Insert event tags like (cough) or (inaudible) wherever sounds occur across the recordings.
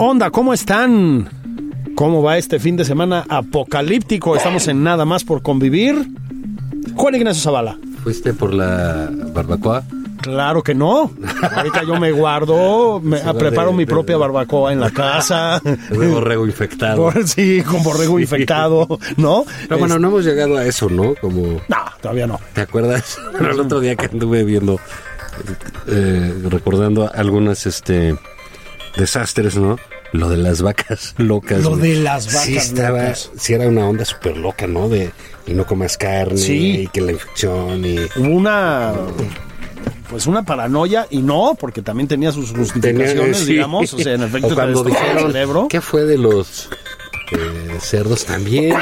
Onda? ¿Cómo están? ¿Cómo va este fin de semana apocalíptico? Estamos en nada más por convivir. Juan Ignacio Zavala. ¿Fuiste por la barbacoa? Claro que no. Ahorita yo me guardo, me preparo de- mi de- propia barbacoa en la casa. (laughs) De borrego infectado. Sí, con borrego infectado, ¿no? No, bueno, no hemos llegado a eso, ¿no? Como, no, todavía no. ¿te acuerdas? (laughs) Bueno, el otro día que anduve viendo, eh, recordando algunos este, desastres, ¿no? Lo de las vacas (laughs) locas. Lo de las vacas Sí, estaba, locas. sí era una onda súper loca, ¿no? De y no comas carne Sí. y que la infección y... Hubo una pues una paranoia y no, porque también tenía sus justificaciones, Tenía- (laughs) sí. digamos, o sea, en efecto O cuando dijeron, cerebro. ¿qué fue de los eh, cerdos también?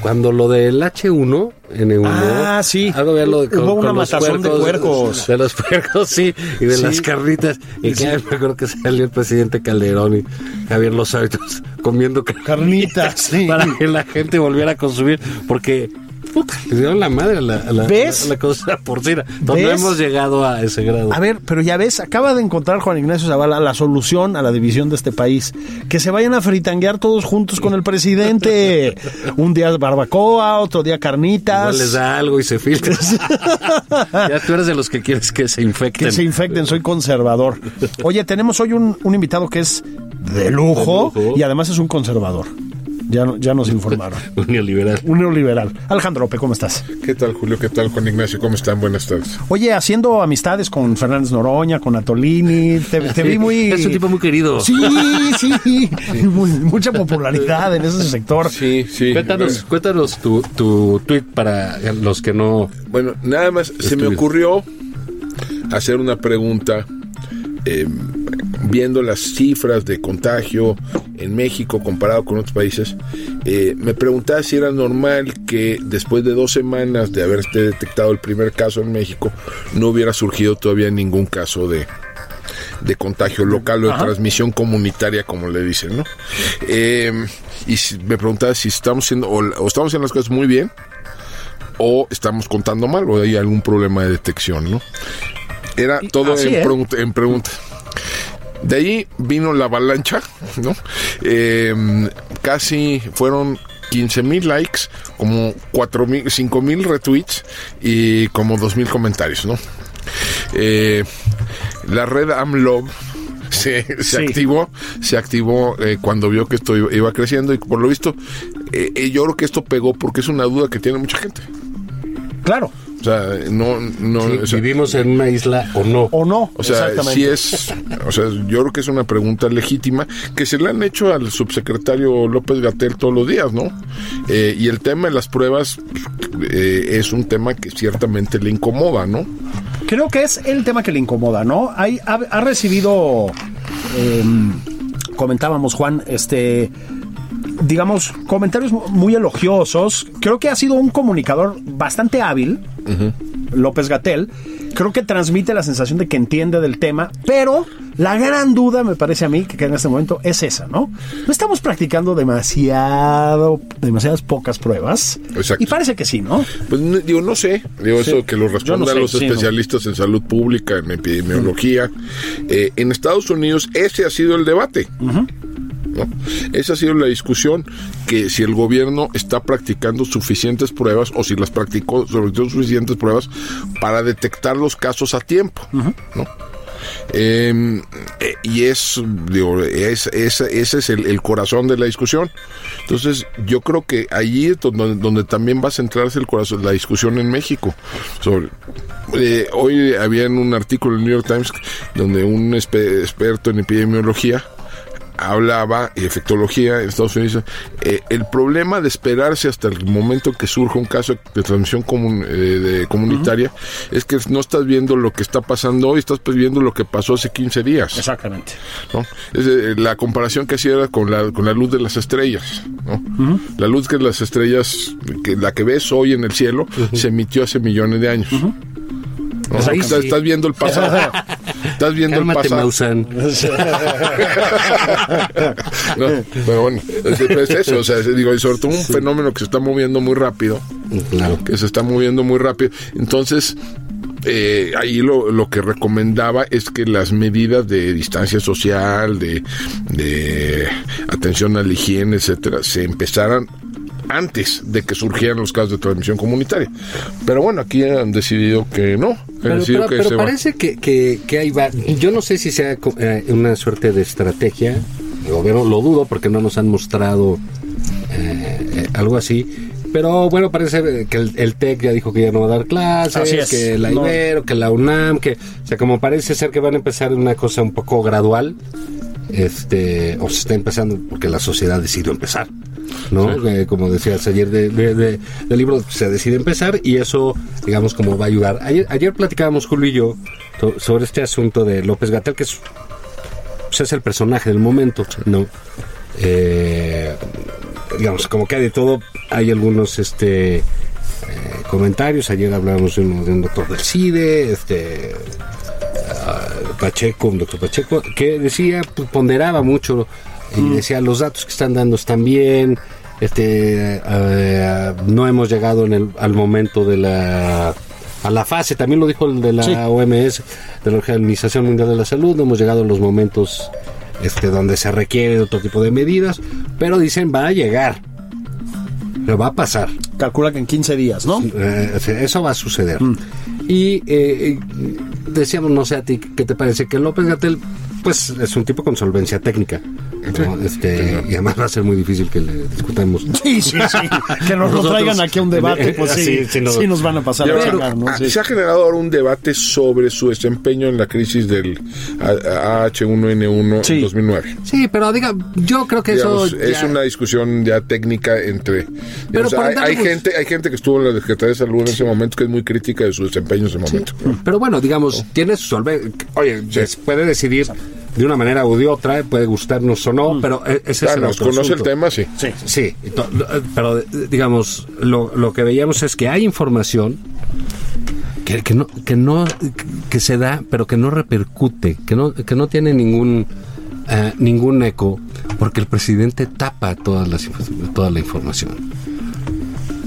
Cuando lo del H1, N1, Ah, sí. algo de lo de Hubo una los matazón de puercos. De los puercos, sí, y de Sí. las carnitas. Y que me acuerdo que salió el presidente Calderón y Javier Los Hábitos comiendo car- Carnitas, sí. para que la gente volviera a consumir, porque... Puta, le dieron la madre a la, a la, ¿Ves? a la cosa porcina. No hemos llegado a ese grado. A ver, pero ya ves, acaba de encontrar Juan Ignacio Zavala la solución a la división de este país. Que se vayan a fritanguear todos juntos con el presidente. (laughs) Un día barbacoa, otro día Igual carnitas. les da algo y se filtra. (laughs) ya tú eres de los que quieres que se infecten. Que se infecten, soy conservador. Oye, tenemos hoy un, un invitado que es de lujo, De lujo. y además es un conservador. Ya, no- ya nos informaron. (laughs) Un neoliberal. Un neoliberal. Alejandro López, ¿cómo estás? ¿Qué tal, Julio? ¿Qué tal, Juan Ignacio? ¿Cómo están? Buenas tardes. Oye, haciendo amistades con Fernández Noroña, con Atolini, te, te vi muy... Es un tipo muy querido. Sí, sí, Muy- mucha popularidad en ese sector. Sí, sí. Cuéntanos, cuéntanos tu, tu tweet para los que no. Bueno, nada más se me ocurrió hacer una pregunta eh, viendo las cifras de contagio en México comparado con otros países. eh, me preguntaba si era normal que después de dos semanas de haberte detectado el primer caso en México no hubiera surgido todavía ningún caso de, de contagio local o de transmisión comunitaria, como le dicen, ¿no? Eh, y si- me preguntaba si estamos haciendo, o, o estamos haciendo las cosas muy bien, o estamos contando mal, o hay algún problema de detección, ¿no? Era todo en, ¿eh? pregunta, en pregunta. De ahí vino la avalancha, ¿no? Eh, casi fueron 15 mil likes, como 4 mil, 5 mil retweets y como 2 mil comentarios, ¿no? Eh, la red AmLove se, se Sí. activó, se activó eh, cuando vio que esto iba, iba creciendo y por lo visto, eh, eh, yo creo que esto pegó porque es una duda que tiene mucha gente. Claro. O sea, no, no, si o sea, vivimos en una isla o no. ¿O no? o sea, Exactamente. sí es, o sea, yo creo que es una pregunta legítima que se le han hecho al subsecretario López Gatel todos los días, ¿no? Eh, y el tema de las pruebas eh, es un tema que ciertamente le incomoda, ¿no? Creo que es el tema que le incomoda, ¿no? Hay, ha, ha recibido, eh, comentábamos Juan, este, digamos, comentarios mu- muy elogiosos. Creo que ha sido un comunicador bastante hábil, López Gatel. Creo que transmite la sensación de que entiende del tema, pero la gran duda, me parece a mí, que queda en este momento es esa, ¿no? No estamos practicando demasiado, demasiadas pocas pruebas. Exacto. Y parece que sí, ¿no? Pues no- digo, no sé, digo Sí. eso que lo no respondan sé, los sí, no. especialistas en salud pública, en epidemiología. Eh, en Estados Unidos ese ha sido el debate. ¿No? Esa ha sido la discusión que si el gobierno está practicando suficientes pruebas o si las practicó sobre todo suficientes pruebas para detectar los casos a tiempo, ¿no? Eh, eh, y es, digo, es, es- ese es el, el corazón de la discusión. Entonces, yo creo que allí es donde, donde también va a centrarse el corazón, la discusión en México. Sobre, eh, hoy había en un artículo en el New York Times donde un experto en epidemiología hablaba y efectología en Estados Unidos eh, el problema de esperarse hasta el momento que surja un caso de transmisión comun- eh, de- comunitaria es que no estás viendo lo que está pasando hoy, estás pues viendo lo que pasó hace 15 días. Exactamente. ¿no? Es, eh, la comparación que hacía era con la, con la luz de las estrellas. ¿no? La luz que las estrellas, que la que ves hoy en el cielo, se emitió hace millones de años. ¿No? Ahí Estás, sí. estás viendo el pasado. estás viendo Cálmate, el pasado. Mausan. (laughs) No, pero bueno, es, es eso, o sea, es- digo, y sobre todo un fenómeno que se está moviendo muy rápido, Claro. que se está moviendo muy rápido. Entonces, eh, ahí lo, lo que recomendaba es que las medidas de distancia social, de, de atención a la higiene, etcétera, se empezaran antes de que surgieran los casos de transmisión comunitaria. Pero bueno, aquí han decidido que no. Han Pero, decidido pero- que pero se va. parece que, que, que ahí va. Yo no sé si sea eh, una suerte de estrategia. El gobierno lo dudo porque no nos han mostrado eh, eh, algo así. Pero bueno, parece que el, el TEC ya dijo que ya no va a dar clases, es. que la No. Ibero, que la UNAM, que, o sea, como parece ser que van a empezar una cosa un poco gradual, este, o se está empezando porque la sociedad decidió empezar, ¿no? Eh, como decías ayer de, de- de- del libro, se decide empezar y eso, digamos, como va a ayudar. Ayer, ayer platicábamos Julio y yo so- sobre este asunto de López Gatel, que es, pues, es el personaje del momento, ¿no? Eh, digamos, como que hay de todo, hay algunos, este, eh, comentarios. Ayer hablábamos de, uno- de un doctor del CIDE, este, Pacheco, un doctor Pacheco, que decía, pues, ponderaba mucho y decía, los datos que están dando están bien, este, eh, no hemos llegado en el, al momento de la a la fase, también lo dijo el de la Sí. OMS, de la Organización Mundial de la Salud, no hemos llegado a los momentos este, donde se requiere otro tipo de medidas, pero dicen va a llegar, pero va a pasar. Calcula que en 15 días, ¿no? Eh, eso va a suceder. Y eh, eh, decíamos, no sé a ti, ¿qué te parece? Que López Gatel, pues es un tipo con solvencia técnica. ¿No? Este, y además va a ser muy difícil que le discutamos. Sí, sí, sí. Que nos lo traigan aquí a un debate, pues (laughs) sí, Sí, sí, sí, no. nos van a pasar a Pero, chingar, ¿no? ah, Sí. Se ha generado ahora un debate sobre su desempeño en la crisis del A- H1N1 Sí. en 2009. Sí, pero diga, yo creo que Digamos, eso. es ya- una discusión ya técnica entre digamos, por hay, darle hay pues- gente hay gente que estuvo en la Secretaría de Salud en ese momento que es muy crítica de su desempeño en ese momento Pero bueno, digamos, tiene su solvencia. Oye, puede decidir de una manera u de otra, puede gustarnos o no, pero e- ese es el conoce el tema sí Sí. Sí, eh, pero eh, digamos, lo, lo que veíamos es que hay información que, que no que no que se da, pero que no repercute, que no que no tiene ningún eh, ningún eco, porque el presidente tapa todas las inf- toda la información.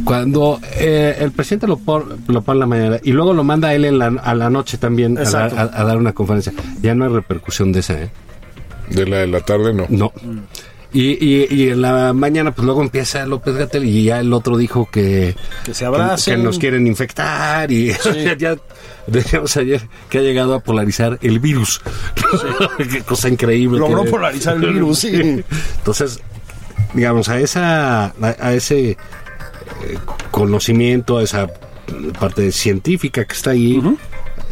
Cuando eh, el presidente lo, pon- lo pone en la mañana y luego lo manda a él en la, a la noche también a, dar- Exacto. a- a dar una conferencia, ya no hay repercusión de esa, ¿eh? de la de la tarde no No. Y, y, y en la mañana, pues luego empieza López Gatel y ya el otro dijo que, Que se abracen. que, nos quieren infectar y (laughs) ya decíamos ayer que ha llegado a polarizar el virus. (laughs) Qué cosa increíble. Logró que- polarizar el (laughs) virus, sí. Entonces, digamos, a esa a, a ese eh, conocimiento, a esa parte científica que está ahí,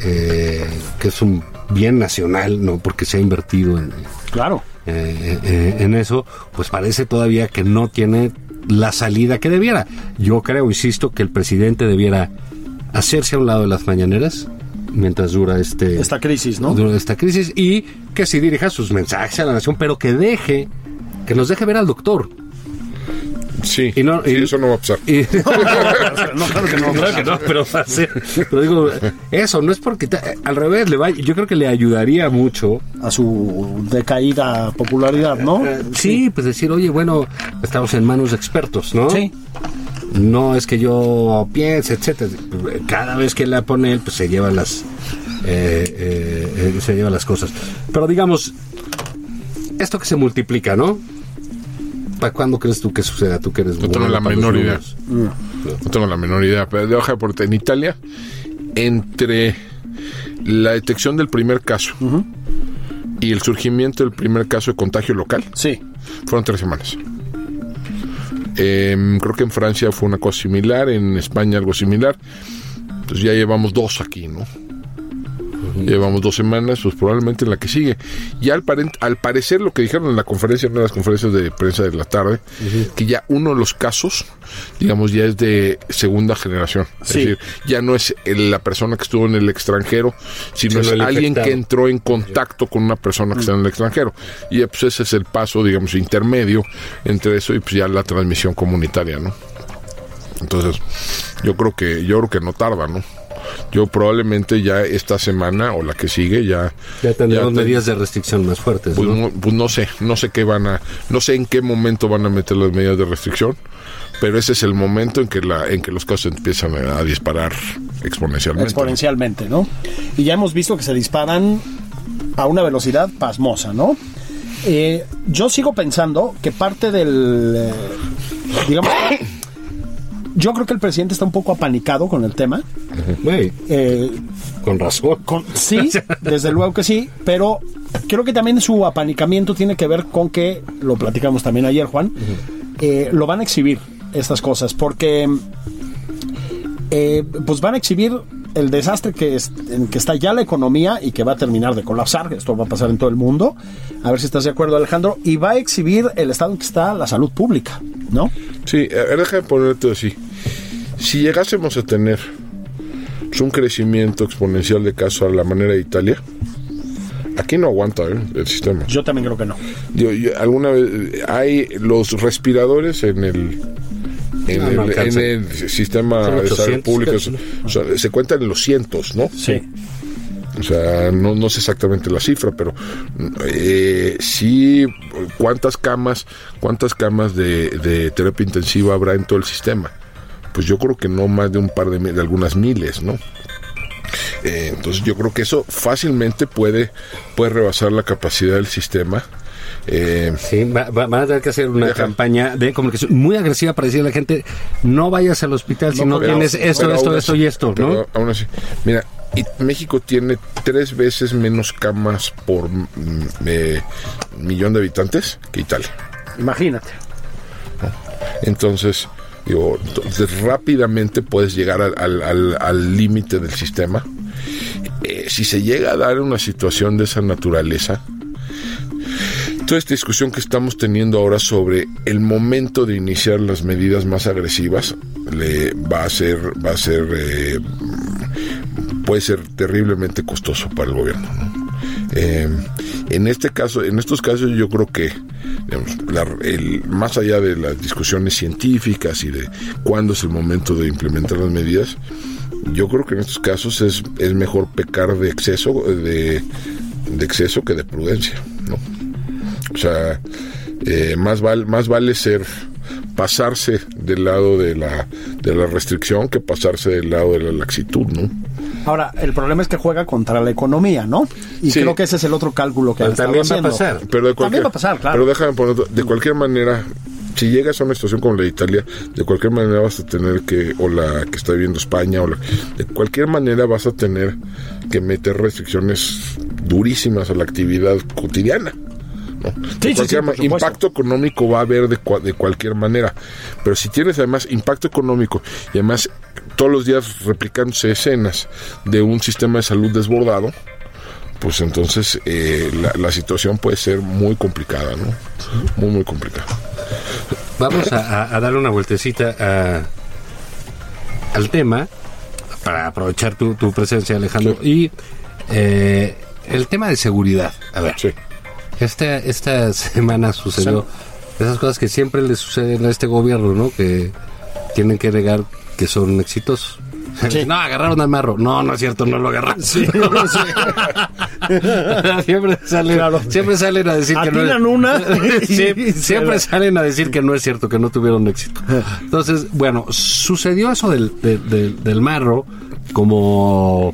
eh, que es un bien nacional, ¿no? Porque se ha invertido en, Claro. eh, eh, en eso, pues parece todavía que no tiene la salida que debiera. Yo creo, insisto, que el presidente debiera hacerse a un lado de las mañaneras mientras dura este Esta crisis, ¿no? dura esta crisis y que sí dirija sus mensajes a la nación, pero que deje que nos deje ver al doctor. Sí, Y no- sí, y- eso no va a pasar Y- (laughs) No, claro que no. Claro que no, pero va a ser- Pero digo, eso no es porque al revés, le va, yo creo que le ayudaría mucho A su decaída popularidad, ¿no? Eh, Sí, pues decir, oye, bueno, estamos en manos de expertos, ¿no? Sí. No es que yo piense, etcétera. Cada vez que la pone él, pues se lleva las, eh, eh, eh, se lleva las cosas. Pero digamos, esto que se multiplica, ¿no? ¿Para cuándo crees tú que suceda? Tú que eres No tengo la menor idea. No tengo la menor idea. Pero de hoja de en Italia, entre la detección del primer caso y el surgimiento del primer caso de contagio local, Sí. fueron tres semanas. Em, creo que en Francia fue una cosa similar, en España algo similar. Entonces ya llevamos dos aquí, ¿no? Llevamos dos semanas, pues probablemente en la que sigue. Y al, parecer lo que dijeron en la conferencia, en una de las conferencias de prensa de la tarde, que ya uno de los casos, digamos, ya es de segunda generación. Es decir, ya no es la persona que estuvo en el extranjero, sino Sino es alguien infectado. que entró en contacto con una persona que está en el extranjero. Y pues ese es el paso, digamos, intermedio entre eso y pues ya la transmisión comunitaria, ¿no? Entonces, yo creo que yo creo que no tarda, ¿no? Yo probablemente ya esta semana o la que sigue ya Ya tendremos te- medidas de restricción más fuertes, pues, ¿no? no, pues no sé, no sé qué van a, no sé en qué momento van a meter las medidas de restricción, pero ese es el momento en que la, en que los casos empiezan a, a disparar exponencialmente. exponencialmente, ¿no? Y ya hemos visto que se disparan a una velocidad pasmosa, ¿no? Eh, yo sigo pensando que parte del, eh, digamos, yo creo que el presidente está un poco apanicado con el tema. Güey, Eh, con razón. con- sí, desde luego que sí, pero creo que también su apanicamiento tiene que ver con que, lo platicamos también ayer, Juan, eh, lo van a exhibir estas cosas, porque eh, pues van a exhibir el desastre que, es- en que está ya la economía y que va a terminar de colapsar, esto va a pasar en todo el mundo, a ver si estás de acuerdo Alejandro, y va a exhibir el estado en que está la salud pública, ¿no? Sí, a ver, déjame ponerte así. Si llegásemos a tener pues, un crecimiento exponencial de casos a la manera de Italia, aquí no aguanta ¿eh? el sistema. Yo también creo que no. Yo- yo- alguna vez eh, hay los respiradores en el en, No, no el, en alcanza. el sistema de salud 800, pública casi, o sea, se cuentan en los cientos, ¿no? Sí. O sea, no, no sé exactamente la cifra, pero eh, sí, cuántas camas, cuántas camas de, de terapia intensiva habrá en todo el sistema. Pues yo creo que no más de un par de, de algunas miles, ¿no? Eh, entonces yo creo que eso fácilmente puede, puede rebasar la capacidad del sistema. Eh, Sí, va- va- van a tener que hacer una campaña de comunicación muy agresiva para decirle a la gente, no vayas al hospital si no, tienes esto, esto, esto así- y esto, ¿no? aún así, mira, y México tiene tres veces menos camas por mm, eh, millón de habitantes que Italia. Imagínate. Entonces, digo, entonces rápidamente puedes llegar al- al al- al límite del sistema. Eh, si se llega a dar una situación de esa naturaleza, toda esta discusión que estamos teniendo ahora sobre el momento de iniciar las medidas más agresivas le va a ser va a ser eh, puede ser terriblemente costoso para el gobierno ¿no? Eh, en este caso en estos casos yo creo que digamos, la- el- más allá de las discusiones científicas y de cuándo es el momento de implementar las medidas yo creo que en estos casos es, es mejor pecar de exceso de, de exceso que de prudencia no o sea, eh, más, val- más vale ser pasarse del lado de la, de la restricción que pasarse del lado de la laxitud, ¿no? Ahora, el problema es que juega contra la economía, ¿no? Y Sí. creo que ese es el otro cálculo que también va a pasar. Pero de cualquier, También va a pasar, claro. Pero déjame poner, de cualquier manera, si llegas a una situación como la de Italia, de cualquier manera vas a tener que, o la que está viviendo España, o la- de cualquier manera vas a tener que meter restricciones durísimas a la actividad cotidiana. Impacto económico va a haber de, cua- de cualquier manera. Pero si tienes además impacto económico y además todos los días replicándose escenas de un sistema de salud desbordado, pues entonces eh, la, la situación puede ser muy complicada, ¿no? Muy, muy complicada. Vamos a, a- a darle una vueltecita a- al tema para aprovechar tu, tu presencia, Alejandro. Y eh, el tema de seguridad. A ver, Sí. Esta, esta semana sucedió esas cosas que siempre le suceden a este gobierno, ¿no? Que tienen que negar que son exitosos. No, agarraron al marro. No, no es cierto, no lo agarraron. (laughs) siempre, salen, Claro. siempre salen a decir que no una (laughs) Sí, siempre salen a decir que no es cierto, que no tuvieron éxito. Entonces, bueno, sucedió eso del, de- de- del marro, como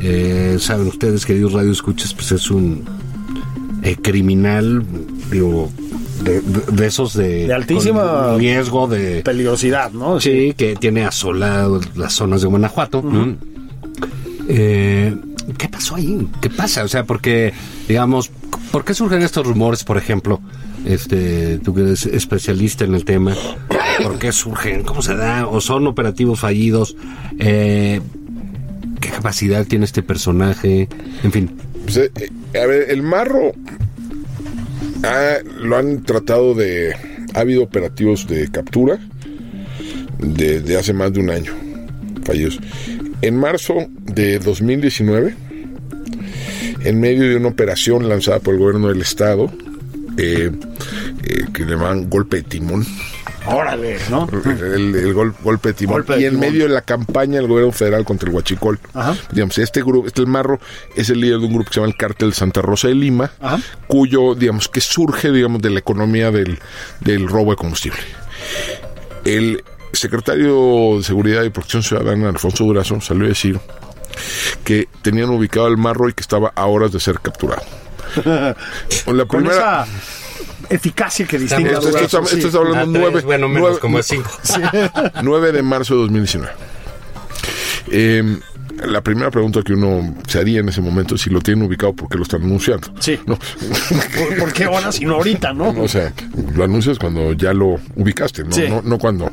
eh, saben ustedes, queridos radio escuchas, pues es un eh, criminal, digo, de, de- de esos de, De altísima con riesgo de Peligrosidad, ¿no? sí que tiene asolado las zonas de Guanajuato. Eh, ¿Qué pasó ahí? ¿Qué pasa? O sea, porque digamos, ¿por qué surgen estos rumores, por ejemplo? Este, tú que eres especialista en el tema, ¿por qué surgen? ¿Cómo se da? ¿O son operativos fallidos? Eh, ¿Qué capacidad tiene este personaje? En fin. Pues, eh, eh, a ver, el marro ah, lo han tratado de. Ha habido operativos de captura desde hace más de un año fallidos. En marzo de 2019, en medio de una operación lanzada por el gobierno del estado, eh, que le llaman golpe de timón, Órale, ¿no? el, el gol- golpe de timón. Golpe de y en timón. medio de la campaña del gobierno federal contra el Huachicol. Ajá. Digamos, este grupo, este el Marro, es el líder de un grupo que se llama el Cártel Santa Rosa de Lima, Ajá. cuyo, digamos, que surge, digamos, de la economía del, del robo de combustible. El secretario de Seguridad y Protección Ciudadana, Alfonso Durazo, salió a decir que tenían ubicado al Marro y que estaba a horas de ser capturado. (laughs) La Con primera, esa eficacia que distingue a esto, esto esto está hablando A tres, nueve, bueno, menos nueve- como a cinco. (laughs) 9 de marzo de 2019. Eh, la primera pregunta que uno se haría en ese momento es si lo tienen ubicado, ¿por qué lo están anunciando? Sí. No, ¿Por, por qué ahora si no ahorita, no? o sea, lo anuncias cuando ya lo ubicaste, no, Sí. no, no cuando,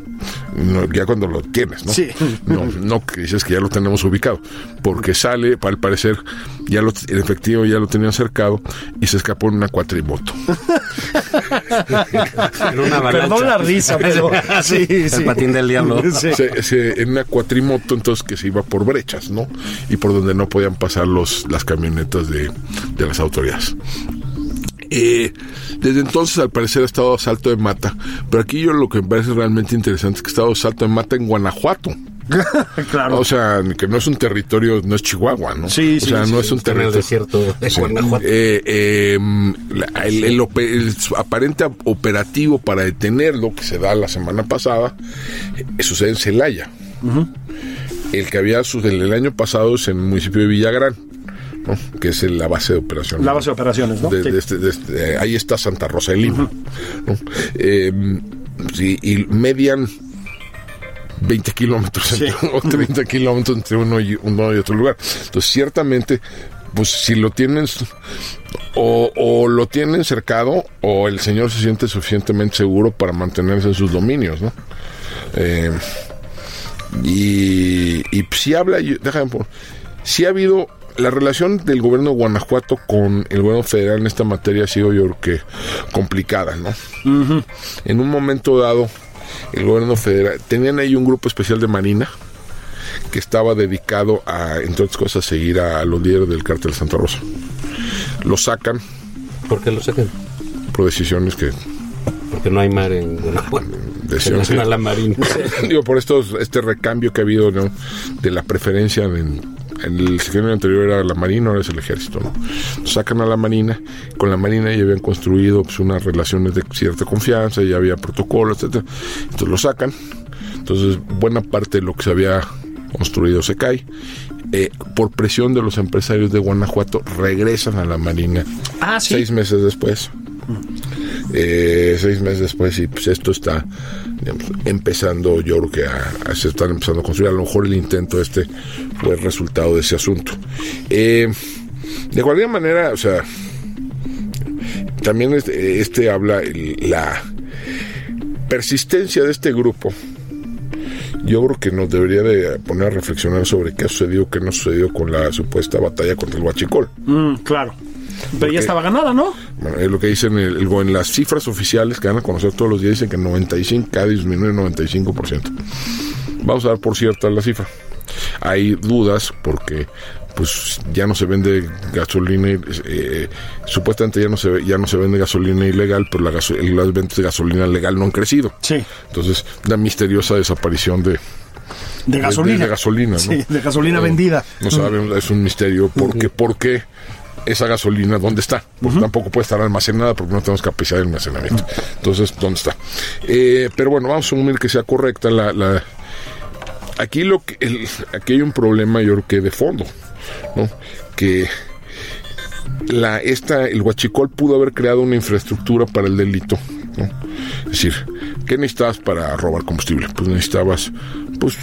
no, ya cuando lo tienes, ¿no? Sí. No, no que dices que ya lo tenemos ubicado, porque sale, al parecer, ya lo, en efectivo ya lo tenían cercado y se escapó en una cuatrimoto. En una. Perdón la risa, pero (laughs) sí, El sí. patín del diablo. Sí. Se- se- en una cuatrimoto entonces que se iba por brechas, ¿no? Y por donde no podían pasar los, las camionetas de, de las autoridades. Eh, desde entonces al parecer ha estado a salto de mata, pero aquí yo lo que me parece realmente interesante es que ha estado a salto de mata en Guanajuato. (laughs) Claro. O sea, que no es un territorio, no es Chihuahua, ¿no? Sí, o sí, sea, sí, no es un el territorio. desierto de Guanajuato. Eh, eh, la- el, el ope- el aparente operativo para detenerlo, que se da la semana pasada, eh, sucede en Celaya. El que había sucedido el año pasado es en el municipio de Villagrán, ¿no? que es la base de operaciones. La base de operaciones, ¿no? De- Sí. de este- de este- eh, ahí está Santa Rosa de Lima. ¿no? Eh, sí, y median 20 kilómetros Sí. o 30 (laughs) kilómetros entre uno y, uno y otro lugar. Entonces, ciertamente, pues si lo tienen o, o lo tienen cercado o el señor se siente suficientemente seguro para mantenerse en sus dominios, ¿no? Eh, y, y si habla, y- déjame por, si ha habido la relación del gobierno de Guanajuato con el gobierno federal en esta materia ha sido yo creo que complicada, ¿no? En un momento dado, el gobierno federal, tenían ahí un grupo especial de Marina que estaba dedicado a, entre otras cosas, seguir a los líderes del cártel Santa Rosa. Lo sacan ¿Por qué lo sacan? por decisiones que Porque no hay mar en Guanajuato. Se sí. a la marina. (laughs) Digo, por estos, este recambio que ha habido ¿no? de la preferencia en, en el sexenio anterior era la Marina, ahora es el Ejército. ¿no? Sacan a la Marina, con la Marina ya habían construido pues, unas relaciones de cierta confianza, ya había protocolos, etcétera. Entonces lo sacan. Entonces, buena parte de lo que se había construido se cae. Eh, por presión de los empresarios de Guanajuato, regresan a la Marina Ah, sí. seis meses después. Eh, seis meses después y pues esto está empezando yo creo que a, se están empezando a construir. A lo mejor el intento este fue el resultado de ese asunto. Eh, de cualquier manera o sea también este, este habla la persistencia de este grupo. Yo creo que nos debería de poner a reflexionar sobre qué ha sucedido qué no ha sucedido con la supuesta batalla contra el huachicol. Mm, claro. Pero Porque- ya estaba ganada, ¿no? bueno, es lo que dicen el, el- en las cifras oficiales que van a conocer todos los días, dicen que 95, cada disminuye 95%. Vamos a dar por cierta la cifra. Hay dudas porque pues ya no se vende gasolina, eh, supuestamente ya no se ya no se vende gasolina ilegal, pero la gaso- las ventas de gasolina legal no han crecido. Sí. Entonces, una misteriosa desaparición de, De gasolina. de gasolina, ¿no? Sí, de gasolina Eh, vendida. No saben, es un misterio. ¿Por qué? ¿Por qué esa gasolina dónde está? Porque tampoco puede estar almacenada porque no tenemos capacidad de almacenamiento. Entonces, ¿dónde está? Eh, pero bueno, vamos a asumir que sea correcta la... la- aquí, lo que, el- aquí hay un problema, yo creo que de fondo, ¿no? Que la, esta, el Huachicol pudo haber creado una infraestructura para el delito ¿no? Es decir, ¿qué necesitabas para robar combustible? Pues necesitabas, pues,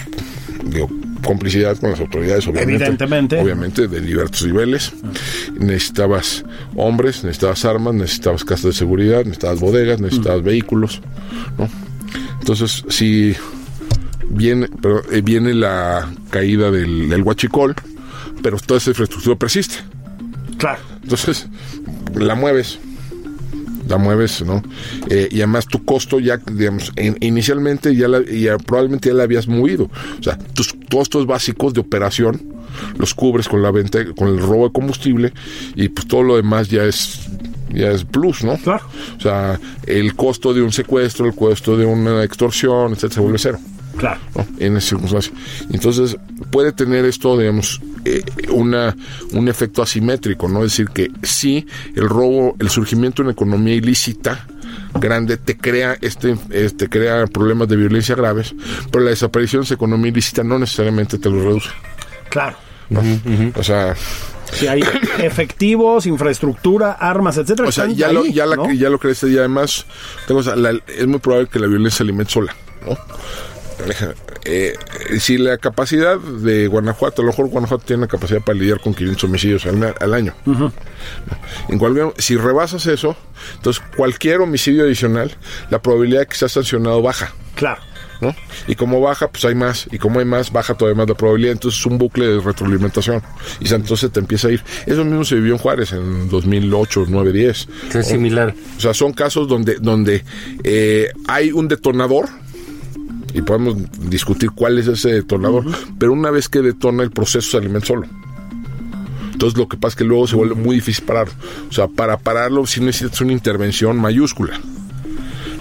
digo, complicidad con las autoridades, obviamente. Evidentemente. Obviamente, de diversos niveles. Necesitabas hombres, necesitabas armas, necesitabas casas de seguridad, necesitabas bodegas, necesitabas vehículos, ¿no? Entonces, si viene, pero, eh, viene la caída del, del huachicol, pero toda esa infraestructura persiste. Claro. Entonces, la mueves. La mueves, ¿no? Eh, y además tu costo ya, digamos, in- inicialmente ya, la- ya probablemente ya la habías movido. O sea, tus costos básicos de operación los cubres con la venta, con el robo de combustible y pues todo lo demás ya es ya es plus, ¿no? Claro. O sea, el costo de un secuestro, el costo de una extorsión, etcétera, se vuelve cero. Claro. ¿no? en esa circunstancia. Entonces, puede tener esto, digamos, eh, una, un efecto asimétrico, ¿no? Es decir, que sí, el robo, el surgimiento de una economía ilícita grande te crea este, este crea problemas de violencia graves, pero la desaparición de esa economía ilícita no necesariamente te lo reduce. Claro. ¿no? O sea, Si hay (coughs) efectivos, infraestructura, armas, etcétera. o sea, ya lo, ya, la, ¿no? ya lo crees y además tengo, o sea, la- es muy probable que la violencia se alimente sola, ¿no? Eh, si la capacidad de Guanajuato, a lo mejor Guanajuato tiene la capacidad para lidiar con 500 homicidios al, año. En cualquier, si rebasas eso, entonces cualquier homicidio adicional, la probabilidad de que sea sancionado baja. Claro. ¿no? Y como baja, pues hay más. Y como hay más, baja todavía más la probabilidad. Entonces es un bucle de retroalimentación. Y entonces te empieza a ir. Eso mismo se vivió en Juárez en 2008, 9, 10. Es similar. O sea, son casos donde, donde eh, hay un detonador y podemos discutir cuál es ese detonador, pero una vez que detona el proceso se alimenta solo. Entonces lo que pasa es que luego se vuelve muy difícil pararlo. O sea, para pararlo sí necesitas una intervención mayúscula.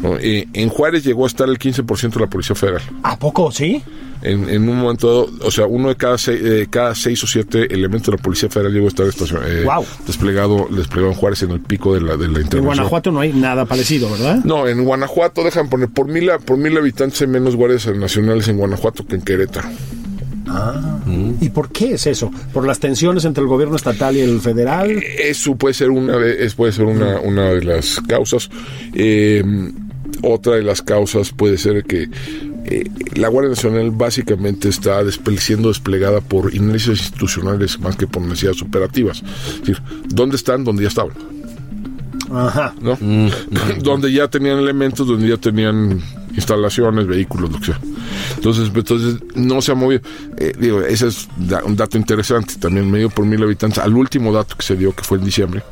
¿no? Eh, en Juárez llegó a estar el 15% de la Policía Federal. ¿A poco sí? En, en un momento dado, o sea, uno de cada seis, eh, cada seis o siete elementos de la Policía Federal llegó a estar eh, desplegado, desplegado en Juárez en el pico de la, de la En intervención. Guanajuato no hay nada parecido, ¿verdad? No, en Guanajuato, dejan poner, por mil, por mil habitantes hay menos guardias nacionales en Guanajuato que en Querétaro. ¿Y por qué es eso? ¿Por las tensiones entre el gobierno estatal y el federal? Eso puede ser una de, puede ser una, una de las causas. Eh, otra de las causas puede ser que eh, la Guardia Nacional básicamente está desple- siendo desplegada por inercias institucionales más que por necesidades operativas. Es decir, ¿dónde están? Donde ya estaban. Ajá. ¿no? (laughs) donde ya tenían elementos, donde ya tenían instalaciones, vehículos, lo que sea. Entonces, entonces no se ha movido. Eh, digo, ese es da- un dato interesante, también medio por mil habitantes. Al último dato que se dio, que fue en diciembre,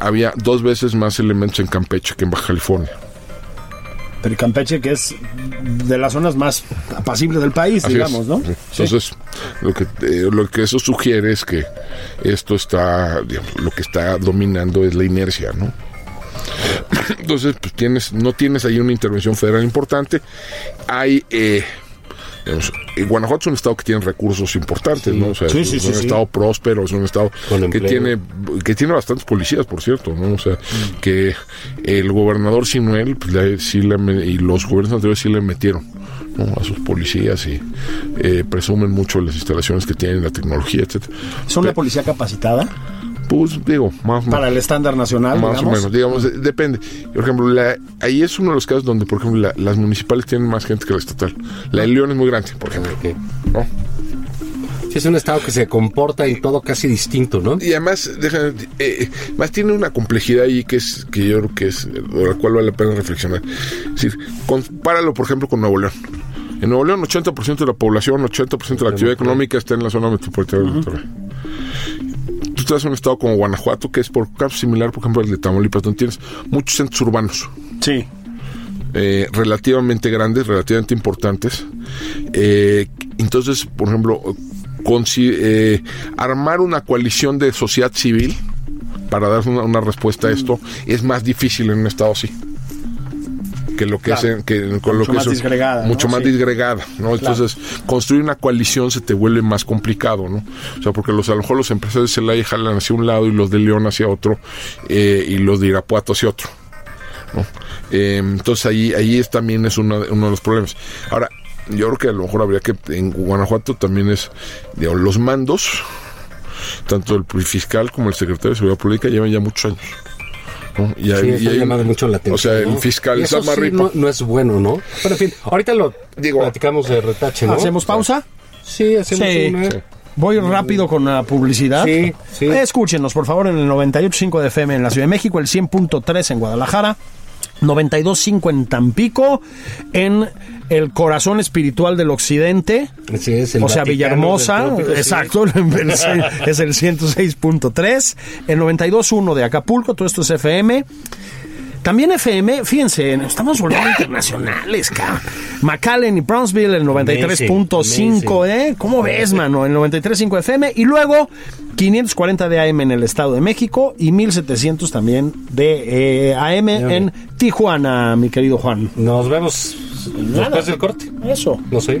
había dos veces más elementos en Campeche que en Baja California. Pero Campeche, que es de las zonas más apacibles del país, Así digamos, es. ¿no? Sí. Entonces, lo que eh, lo que eso sugiere es que esto está, digamos, lo que está dominando es la inercia, ¿no? (coughs) Entonces, pues tienes, no tienes ahí una intervención federal importante. Hay, eh, Guanajuato es un estado que tiene recursos importantes, ¿no? O sea, Sí, es, sí, es un estado próspero, es un estado que tiene, que tiene bastantes policías, por cierto, ¿no? O sea, Mm. que el gobernador Sinuel, pues, le- sí le y los gobiernos anteriores sí le metieron. ¿no? a sus policías y eh, presumen mucho las instalaciones que tienen, la tecnología, etcétera. ¿Es una policía capacitada Pues digo, más o para el estándar nacional, Más o menos, digamos, de- depende. Por ejemplo, la- ahí es uno de los casos donde, por ejemplo, la- las municipales tienen más gente que la estatal. La de León es muy grande, por ejemplo. Sí, es un estado que se comporta en todo casi distinto, ¿no? Y además, deja- eh, más tiene una complejidad ahí que es que yo creo que es de la cual vale la pena reflexionar. Es decir, compáralo, por ejemplo, con Nuevo León. En Nuevo León, 80% de la población, 80% de la actividad económica está en la zona metropolitana de Monterrey. Tú estás en un estado como Guanajuato, que es por caso similar, por ejemplo, al de Tamaulipas, donde tienes muchos centros urbanos. Sí. eh, relativamente grandes, relativamente importantes. Eh, entonces, por ejemplo, eh, armar una coalición de sociedad civil para dar una, una respuesta a esto es más difícil en un estado así que lo que Claro. hacen que con lo Mucho que más es disgregada, ¿no? mucho más Sí. disgregada no entonces construir una coalición se te vuelve más complicado no o sea porque los a lo mejor los empresarios de Celaya jalan hacia un lado y los de León hacia otro eh, y los de Irapuato hacia otro ¿no? Eh, entonces ahí, ahí es, también es uno, de- uno de los problemas. Ahora, yo creo que a lo mejor habría que, en Guanajuato también es, digo, los mandos, tanto el fiscal como el secretario de Seguridad Pública llevan ya muchos años. ¿No? Y Sí, y llamando mucho la atención. O sea, el ¿no? fiscal Y eso sí no, no es bueno, ¿no? Pero en fin, ahorita lo Digo- platicamos de retache, ¿no? ¿Hacemos pausa? Sí, hacemos Sí. una. Voy rápido con la publicidad. Sí, sí. Escúchenos, por favor, en el 98.5 de FM en la Ciudad de México, el 100.3 en Guadalajara, 92.5 en Tampico, en el corazón espiritual del occidente, Sí, es el o sea, Vaticano Villahermosa, sí. exacto, (laughs) el- es el 106.3, el 92.1 de Acapulco, todo esto es FM. También FM, fíjense, estamos volviendo internacionales, cabrón. McAllen y Brownsville, el 93.5, ¿eh? ¿Cómo ves, mano? El 93.5 FM. Y luego 540 de AM en el Estado de México y 1700 también de eh, AM en Tijuana, mi querido Juan. Nos vemos después del corte. Eso. No sé.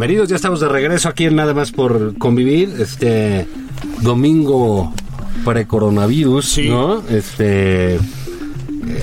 bienvenidos, ya estamos de regreso aquí en Nada más por convivir. Este domingo pre-coronavirus, ¿no? Este. eh,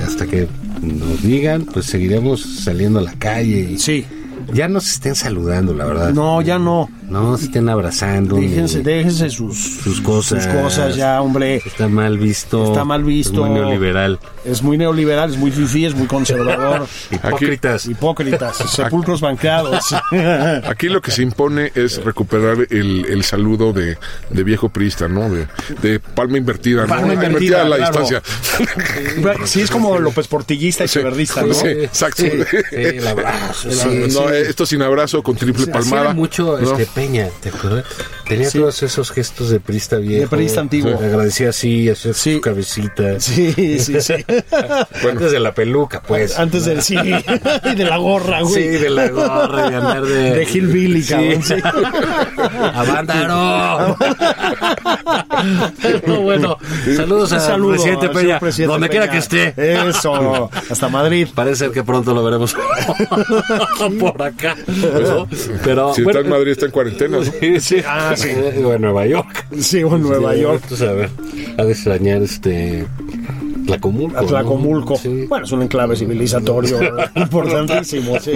hasta que nos digan, pues seguiremos saliendo a la calle. Y Sí. Ya no se estén saludando, la verdad. No, ya no. No se estén abrazando. Déjense, déjense sus, sus cosas. sus cosas ya, hombre. Está mal visto. Está mal visto. Es muy neoliberal. Es muy neoliberal, es muy fifí, es muy conservador. (laughs) Hipócritas. Hipócritas, sepulcros banqueados. (laughs) Aquí lo que se impone es recuperar el, el saludo de, de viejo priista, ¿no? De, de palma invertida, ¿no? Palma invertida, a la claro. distancia. Sí, es como López Portillista y Sí, Cheverdista, ¿no? sí, exacto. Sí, sí, el abrazo. (laughs) sí, no, sí. esto sin abrazo, con triple palmada. mucho ¿no? este Peña, ¿te acuerdas? Tenía Sí. todos esos gestos de prista viejo. De priista antiguo. Agradecía así, hacía Sí. su cabecita. Sí, sí, sí. (laughs) Antes de la peluca, pues. Antes del sí. Y de la gorra, güey. Sí, de la gorra, de andar de... De Hillbilly, cabrón. Sí. (laughs) ¡Avándaro! No, bueno, saludos al saludo presidente Peña, presidente donde quiera que esté. Eso. Hasta Madrid. Parece ser que pronto lo veremos (laughs) por acá. ¿no? Pero, Si está en Madrid, está en cuarentena, ¿no? Sí, sí. Ah, sí. (laughs) O en Nueva York. Sí, o en Nueva Sí, York. entonces, a ver, ha de extrañar este. Tlacomulco. ¿no? Atlacomulco. Sí. Bueno, es un enclave civilizatorio (laughs) importantísimo, sí.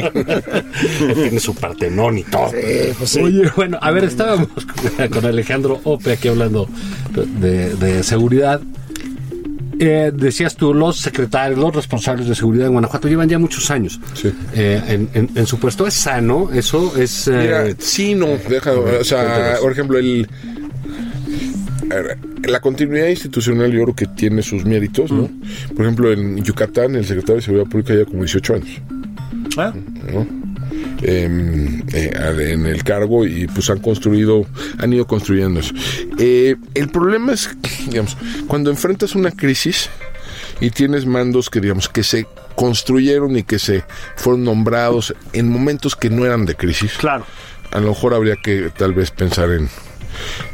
(laughs) Tiene su partenón y todo. pues sí. Oye, bueno, a ver, estábamos con- con Alejandro Ope aquí hablando de, de seguridad. Eh, decías tú, los secretarios, los responsables de seguridad en Guanajuato llevan ya muchos años Sí. eh, en, en- en su puesto. ¿Es sano? ¿Eso es...? eh, Mira, sí, no, deja, o sea, cuéntanos. por ejemplo, el a ver, la continuidad institucional yo creo que tiene sus méritos, ¿no? Por ejemplo, en Yucatán el secretario de Seguridad Pública lleva como 18 años, Ah, ¿no? Em, eh, en el cargo y pues han construido, han ido construyendo eso. Eh, el problema es, digamos, cuando enfrentas una crisis y tienes mandos que digamos que se construyeron y que se fueron nombrados en momentos que no eran de crisis Claro. a lo mejor habría que tal vez pensar en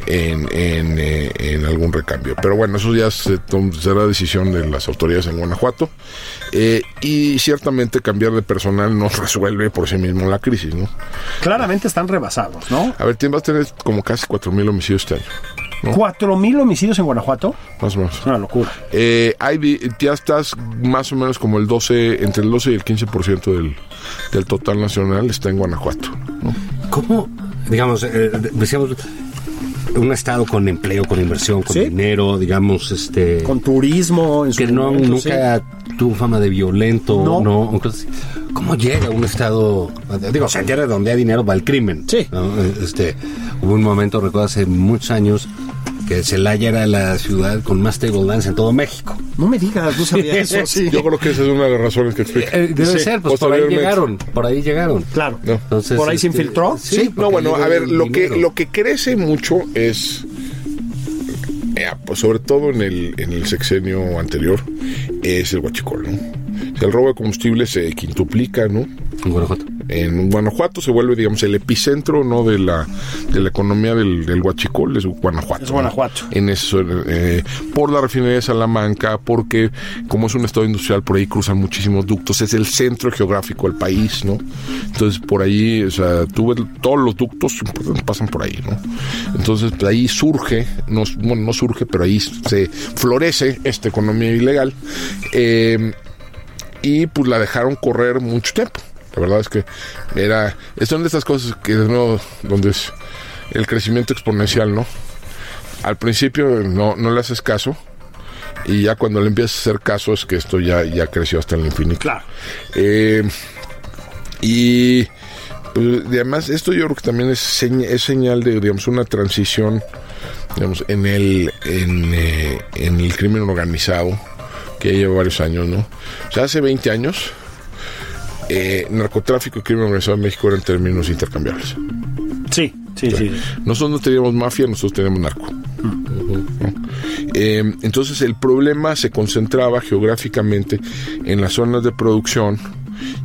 en, en, eh, en algún recambio. Pero bueno, eso ya se será decisión de las autoridades en Guanajuato. Eh, y ciertamente cambiar de personal no (laughs) resuelve por sí mismo la crisis, ¿no? Claramente están rebasados, ¿no? A ver, tien- vas a tener como casi 4.000 homicidios este año, ¿no? ¿Cuatro mil homicidios en Guanajuato? más o menos. Es una locura. Eh, hay ya estás más o menos como el 12, entre el 12 y el 15% del, del total nacional está en Guanajuato. ¿no? ¿Cómo? Digamos, eh, decíamos, un estado con empleo, con inversión, con Sí. dinero, digamos, este Con turismo en su que no momento, nunca tuvo fama de violento, No. no. Entonces, ¿Cómo llega un estado? Digo, se entiende donde hay dinero va el crimen. Sí. ¿no? Este, hubo un momento, recuerdo hace muchos años, que Celaya era la ciudad con más table dance en todo México. No me digas, no sabía (laughs) eso. Sí. Yo creo que esa es una de las razones que explica. Eh, debe Sí. ser, pues por ahí llegaron, por ahí llegaron. Claro. No. Entonces, ¿Por ahí se este, infiltró? Sí, Sí, no, bueno, a ver, lo que, lo que crece mucho es, eh, pues sobre todo en el, en el sexenio anterior, es el huachicol, ¿no? El robo de combustible se quintuplica, ¿no? En Guanajuato. En Guanajuato se vuelve, digamos, el epicentro, ¿no? De la, de la economía del, del huachicol, es Guanajuato. Es Guanajuato. ¿no? En eso, eh, por la refinería de Salamanca, porque como es un estado industrial, por ahí cruzan muchísimos ductos, es el centro geográfico del país, ¿no? Entonces, por ahí, o sea, tú ves todos los ductos importantes pasan por ahí, ¿no? Entonces, pues, ahí surge, no, bueno, no surge, pero ahí se florece esta economía ilegal. Eh, y pues la dejaron correr mucho tiempo. La verdad es que era, son de estas cosas que no, donde es el crecimiento exponencial, ¿no? Al principio no, no le haces caso y ya cuando le empiezas a hacer caso es que esto ya, ya creció hasta el infinito. Claro. Eh, y pues, además esto yo creo que también es, señ- es señal de digamos una transición digamos en el en, eh, en el crimen organizado que ya lleva varios años no o sea hace 20 años eh, narcotráfico y crimen organizado en México eran términos intercambiables Sí, sí, sí. nosotros no teníamos mafia, nosotros teníamos narco. Eh, entonces el problema se concentraba geográficamente en las zonas de producción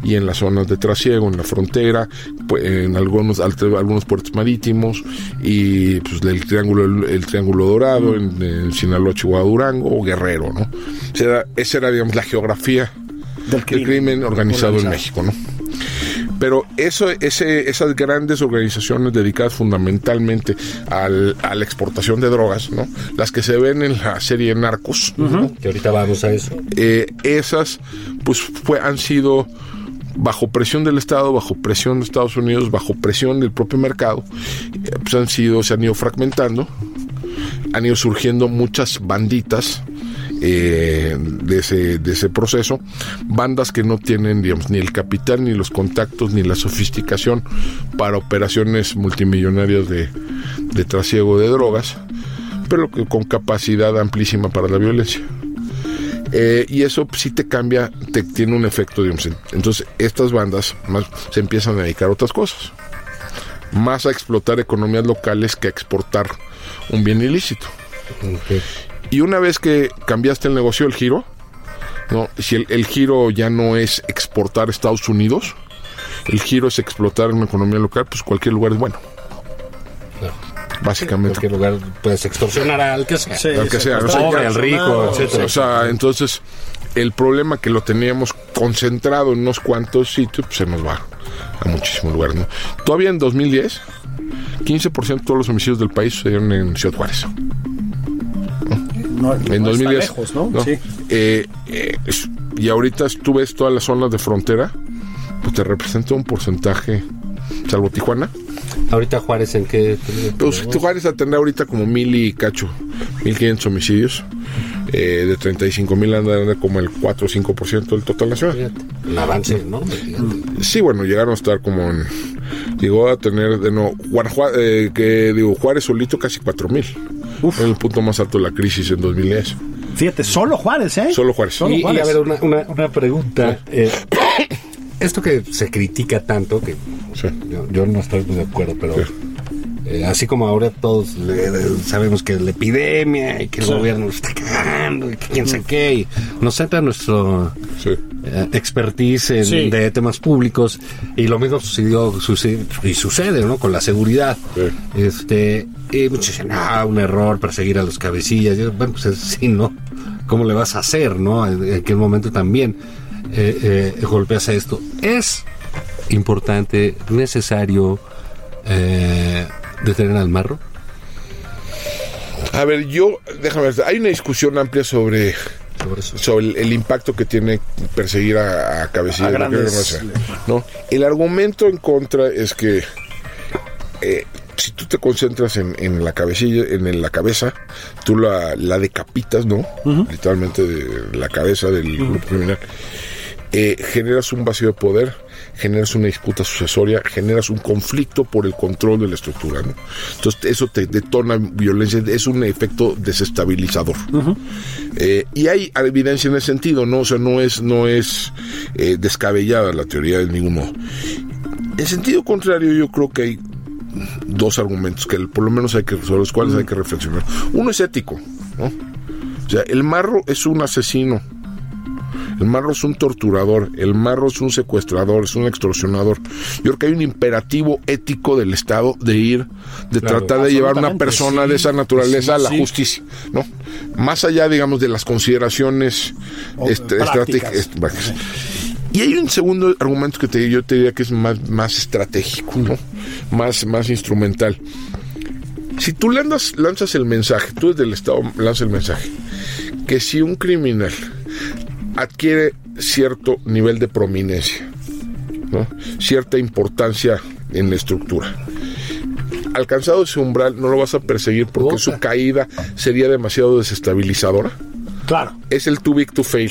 y en las zonas de trasiego, en la frontera, pu- en algunos algunos puertos marítimos y pues el triángulo el, triángulo dorado en, en Sinaloa, Chihuahua, Durango o Guerrero, ¿no? O sea, esa era digamos la geografía Del del crimen organizado, en México, ¿no? Pero eso, ese, esas grandes organizaciones dedicadas fundamentalmente al- a la exportación de drogas, ¿no? Las que se ven en la serie Narcos, ¿no? Que ahorita vamos a eso. Eh, esas, pues, fue, han sido bajo presión del Estado, bajo presión de Estados Unidos, bajo presión del propio mercado, eh, pues han sido, se han ido fragmentando, han ido surgiendo muchas banditas eh, de, ese, de ese proceso, bandas que no tienen, digamos, ni el capital, ni los contactos, ni la sofisticación para operaciones multimillonarias de, de trasiego de drogas, pero que con capacidad amplísima para la violencia. Eh, y eso sí te cambia, te tiene un efecto, digamos. en- Entonces, estas bandas más se empiezan a dedicar a otras cosas. Más a explotar economías locales que a exportar un bien ilícito. Y una vez que cambiaste el negocio, el giro, ¿no? si el, el giro ya no es exportar a Estados Unidos, el giro es explotar una economía local, pues cualquier lugar es bueno. En Básicamente. cualquier lugar puedes extorsionar al que sea. Sí, Al que sea, o sea, pobre, ya- al rico, etcétera. O sea, entonces el problema que lo teníamos concentrado en unos cuantos sitios, pues se nos va a muchísimos lugares. ¿no? Todavía en 2010, 15% de todos los homicidios del país sucedieron en Ciudad Juárez. No, En no 2010. Está lejos, ¿no? ¿no? Sí. Eh, eh, y ahorita tú ves todas las zonas de frontera, pues te representa un porcentaje, salvo Tijuana. Ahorita Juárez en qué... Pues Juárez a tener ahorita como mil y cacho, mil quinientos homicidios. Eh, de 35 mil andan como el 4 o 5% del total nacional. Fíjate, Un avance fíjate. Sí, bueno, llegaron a estar como en. Llegó a tener de no. Eh, que digo, Juárez solito casi 4 mil. En el punto más alto de la crisis en 2010. Fíjate, solo Juárez, ¿eh? Solo Juárez. Solo Y, y, Juárez. a ver, una, una, una pregunta. eh, (coughs) esto que se critica tanto, que Sí. yo, yo no estoy muy de acuerdo, pero Sí. Eh, así como ahora todos le- le- sabemos que la epidemia y que el gobierno lo está cagando y que quién sabe qué, y nos entra nuestro Sí. eh, expertise en- Sí. de temas públicos y lo mismo sucedió, sucede, y sucede ¿no? con la seguridad Sí. este y muchos dicen ah un error perseguir a los cabecillas yo, bueno pues (laughs) sí no cómo le vas a hacer no en, qué momento también eh, eh, golpeas a esto es importante necesario eh, detener al marro A ver, yo. Déjame ver. Hay una discusión amplia sobre. sobre eso sobre el, el impacto que tiene perseguir a, a cabecillas. A de grandes- crimen organizado, ¿no? El argumento en contra es que eh, si tú te concentras en, en la cabecilla, en la cabeza, tú la, la decapitas, ¿no? Literalmente de la cabeza del grupo criminal. eh, generas un vacío de poder, generas una disputa sucesoria, generas un conflicto por el control de la estructura. ¿no? Entonces eso te detona violencia, es un efecto desestabilizador. Eh, y hay evidencia en ese sentido, ¿no? O sea, no es, no es eh, descabellada la teoría de ningún modo. En sentido contrario, yo creo que hay dos argumentos que por lo menos hay que sobre los cuales hay que reflexionar. Uno es ético, ¿no? O sea, el marro es un asesino. El marro es un torturador, el marro es un secuestrador, es un extorsionador. Yo creo que hay un imperativo ético del Estado de ir, de Claro. tratar de llevar a una persona sí. de esa naturaleza a la sí. justicia, ¿no? Más allá, digamos, de las consideraciones O- este, prácticas. estratégicas. est- prácticas. Y hay un segundo argumento que te, yo te diría que es más, más estratégico, ¿no? Más, más instrumental. Si tú lanzas, lanzas el mensaje, tú desde el Estado lanzas el mensaje, que si un criminal adquiere cierto nivel de prominencia, ¿no? cierta importancia en la estructura, alcanzado ese umbral, no lo vas a perseguir porque su caída sería demasiado desestabilizadora. Claro, Es el too big to fail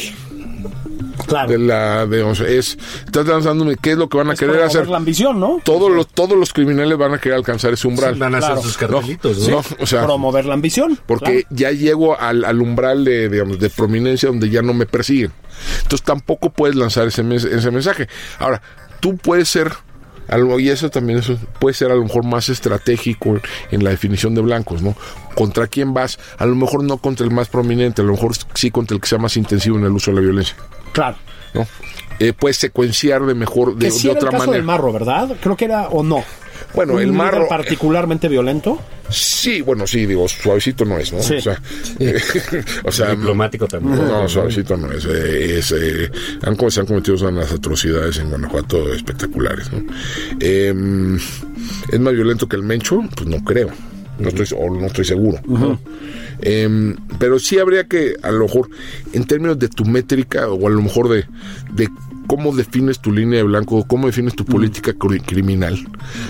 claro. de la de o sea, es estás lanzándome qué es lo que van a Es querer promover hacer la ambición, ¿no? todos los todos los criminales van a querer alcanzar ese umbral Van a hacer Claro. sus cartelitos, No, ¿no? no, o sea Promover la ambición. porque ya llego al, al umbral de digamos de prominencia donde ya no me persiguen entonces tampoco puedes lanzar ese, mes- ese mensaje ahora tú puedes ser algo y eso también eso puede ser a lo mejor más estratégico en la definición de blancos no contra quién vas a lo mejor no contra el más prominente a lo mejor sí contra el que sea más intensivo en el uso de la violencia Claro. ¿no? Eh, puedes secuenciar de mejor, de, Que sí de era otra el caso manera. del marro, ¿verdad? Creo que era o no. Bueno, Un el marro. particularmente violento. Sí, bueno, sí, digo, suavecito no es, ¿no? Sí. O sea, (laughs) o sea, Diplomático también. No, suavecito no es. eh, es, eh, han, se han cometido unas atrocidades en Guanajuato espectaculares, ¿no? Eh, ¿Es más violento que el Mencho? Pues no creo. No estoy, o no estoy seguro. ¿no? Eh, pero sí habría que, a lo mejor, en términos de tu métrica, o a lo mejor de, de cómo defines tu línea de blanco, cómo defines tu política cri- criminal,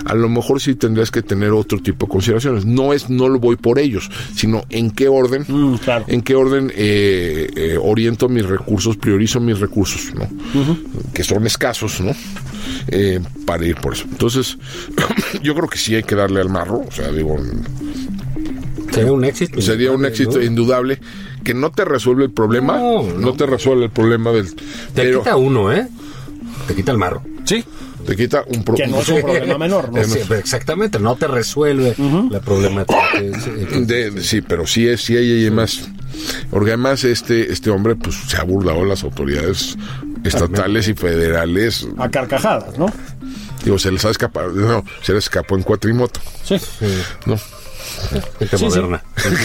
a lo mejor sí tendrías que tener otro tipo de consideraciones. No es, no lo voy por ellos, sino en qué orden, Mm, claro. en qué orden eh, eh, oriento mis recursos, priorizo mis recursos, ¿no? Que son escasos, ¿no? Eh, para ir por eso. Entonces, (clears throat) yo creo que sí hay que darle al marro, o sea, digo, Sería un éxito. sería un ¿no? éxito indudable que no te resuelve el problema, No, no, no. te resuelve el problema del Te pero quita uno, ¿eh? Te quita el marro. Sí. te quita un Que no es un (laughs) problema menor, ¿no? Sí, exactamente, no te resuelve la problemática. De- de- sí, pero sí es, sí hay, hay más. Porque además este, este hombre pues se ha burlado a las autoridades estatales y federales. A carcajadas, ¿no? Digo, se les ha escapado, no, se les escapó en cuatrimoto, Sí. ¿no? Gente Sí, sí. moderna.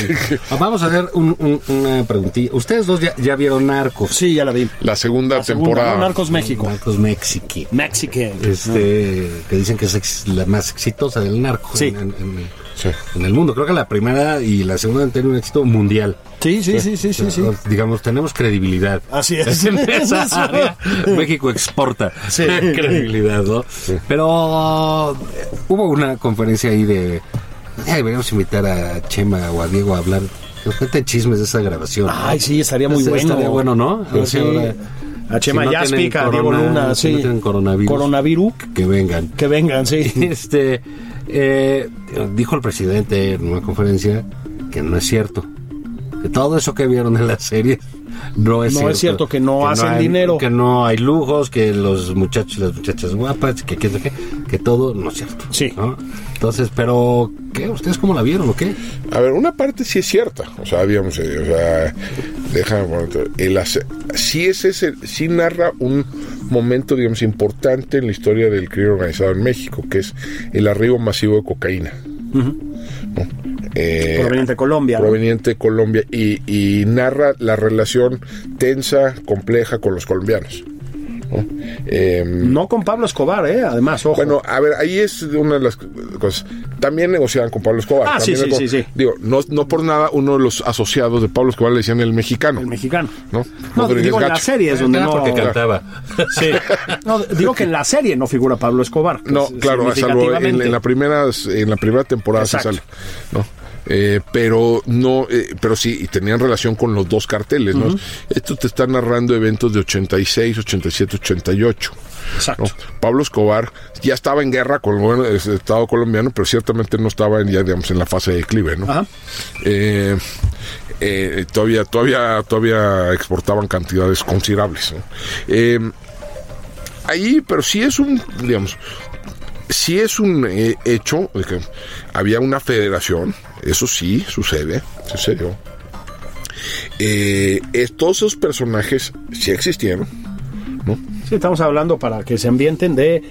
(laughs) Vamos a hacer un- un- una preguntilla. Ustedes dos ya, ya vieron Narcos. Sí, ya la vi. La segunda La segunda, temporada. ¿no? Narcos México. Narcos Mexique. Mexican. Este, que dicen que es ex- la más exitosa del narco Sí. en, en- en- Sí. en el mundo. Creo que la primera y la segunda han tenido un éxito mundial. Sí, sí, sí, sí, sí, sí. Digamos, tenemos credibilidad. Así es. En (laughs) esa área, México exporta Sí. (laughs) credibilidad, ¿no? Pero eh, hubo una conferencia ahí de. Deberíamos invitar a Chema o a Diego a hablar. Que nos cuenten chismes de esa grabación. Ay, sí, estaría muy Ese bueno. Estaría bueno, ¿no? A ver si Sí. ahora- A Chema si no a Diego Luna, si sí. no tienen coronavirus. Coronavirus. Que vengan. Que vengan, sí. (laughs) Este eh, dijo el presidente en una conferencia que no es cierto. Que todo eso que vieron en la serie no es No cierto. es cierto, que no hacen hay- dinero. Que no hay lujos, que los muchachos y las muchachas guapas, que, que, que, que todo no es cierto. Sí. ¿no? Entonces, pero, ¿qué? ¿Ustedes cómo la vieron o qué? A ver, una parte sí es cierta, o sea, digamos, o sea, déjame poner- el hace- sí es ese, sí narra un momento, digamos, importante en la historia del crimen organizado en México, que es el arribo masivo de cocaína. ¿no? Eh, Proveniente de Colombia. proveniente de Colombia y, y narra la relación tensa, compleja con los colombianos. ¿no? Em, No con Pablo Escobar, ¿eh? Además, ojo. Bueno, a ver, ahí es una de las cosas. También negociaban con Pablo Escobar. Ah, sí, sí, negoci- sí, sí. Digo, no, no por nada, uno de los asociados de Pablo Escobar le decían el mexicano. el mexicano. ¿no? No, digo en la serie es donde no... porque cantaba. Sí. No, digo que en la serie no figura Pablo Escobar. No, claro, salvo en, en la primera, en la primera temporada se Exacto. sale, ¿no? Eh, pero no, eh, pero sí, y tenían relación con los dos carteles, ¿no? Esto te está narrando eventos de 86, 87, 88. Exacto. ¿no? Pablo Escobar ya estaba en guerra con el gobierno del Estado colombiano, pero ciertamente no estaba en, ya, digamos, en la fase de declive, ¿no? Ajá. Eh, eh, todavía, todavía, todavía exportaban cantidades considerables. ¿no? Eh, ahí, pero sí es un, digamos, sí es un hecho de que había una federación, eso sí sucede, sucedió. Eh, todos esos personajes sí existieron, ¿no? Sí, estamos hablando para que se ambienten de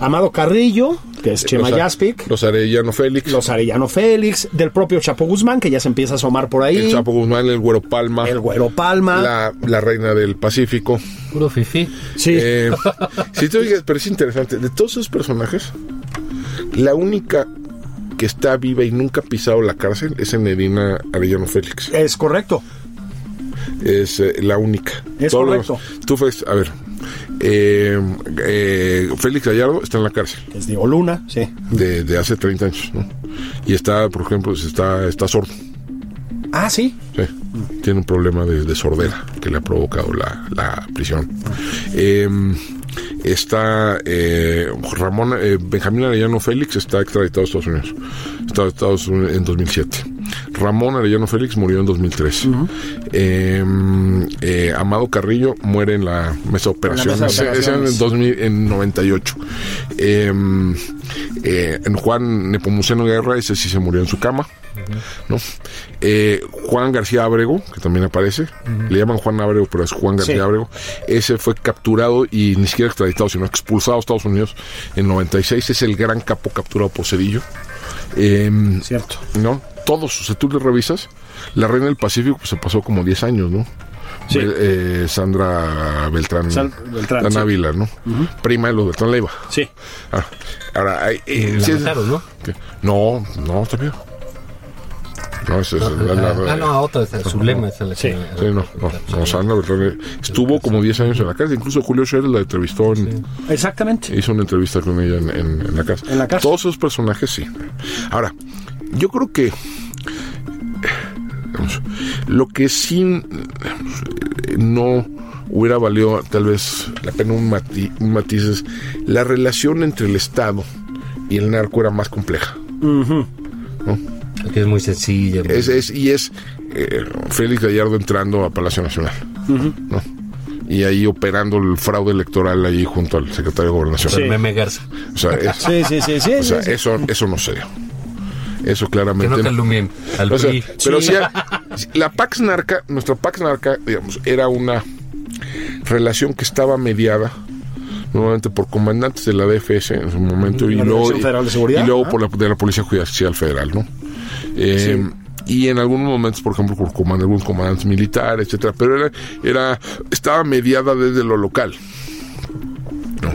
Amado Carrillo, que es Chema Los Yaspic, Los Arellano Félix, los Arellano Félix, del propio Chapo Guzmán, que ya se empieza a asomar por ahí, el Chapo Guzmán, el Güero Palma, el Güero Palma. la, la Reina del Pacífico. Puro fifi. Sí. Eh, si te oigas, pero es interesante. De todos esos personajes, la única que está viva y nunca ha pisado la cárcel es Enedina Arellano Félix. Es correcto. Es eh, la única. Es Todos correcto. los- tú, Félix, a ver. eh, eh, Félix Gallardo está en la cárcel Es Diego Luna, sí. de, de hace 30 años, ¿no? Y está, por ejemplo, está, está sordo. Ah, sí. Sí, tiene un problema de, de sordera que le ha provocado la, la prisión. Eh, está eh, Ramón eh, Benjamín Arellano Félix está extraditado a Estados Unidos. Está Estados Unidos en 2007. Ramón Arellano Félix murió en 2003. Eh, eh, Amado Carrillo muere en la mesa de operaciones, mesa de Ese- ese en, operaciones. 2000, en 98. Eh, eh, en Juan Nepomuceno Guerra, ese sí se murió en su cama. ¿No? Eh, Juan García Abrego, que también aparece, le llaman Juan Abrego, pero es Juan García Sí. Abrego, ese fue capturado y ni siquiera extraditado, sino expulsado a Estados Unidos en 96, es el gran capo capturado por Cedillo. Eh, Cierto. ¿no? Todos, sea, tú le revisas, la Reina del Pacífico pues, se pasó como 10 años, ¿no? Sí. Eh, Sandra Beltrán, Beltrán, sí. Ávila, ¿no? Prima de los Beltrán Leiva. Sí. Ah, ahora, eh, La sí es- mataron, ¿no? ¿Qué? No, no, está bien. No, esa es la- la- Ah, no, otra, esa, su lema es la Sí. que- Sí, no, no, no, Sandra Beltrán estuvo como 10 años en la cárcel. Incluso Julio Scherer la entrevistó, en- Exactamente. hizo una entrevista con ella en, en- en la cárcel. En la cárcel. Todos esos personajes sí. Ahora, yo creo que digamos, lo que sí digamos, no hubiera valido tal vez la pena un, mati- un matiz es la relación entre el Estado y el narco era más compleja. Que es muy sencilla. muy- Es, es- y es eh, Félix Gallardo entrando a Palacio Nacional. ¿no? Y ahí operando el fraude electoral ahí junto al secretario de Gobernación. el meme Garza. O sea, es- Sí, sí, sí, sí. o sea, sí, sí. eso, eso no sé. Eso Que claramente. no no. calumnien al O sea, PRI. pero sí, la Pax Narca, nuestra Pax Narca, digamos, era una relación que estaba mediada nuevamente por comandantes de la DFS en su momento y luego, Seguridad, y luego por la, de la Policía Judicial Federal, ¿no? Eh, Y en algunos momentos, por ejemplo, por comand- algunos comandantes militares, etcétera, pero era, era estaba mediada desde lo local. ¿No?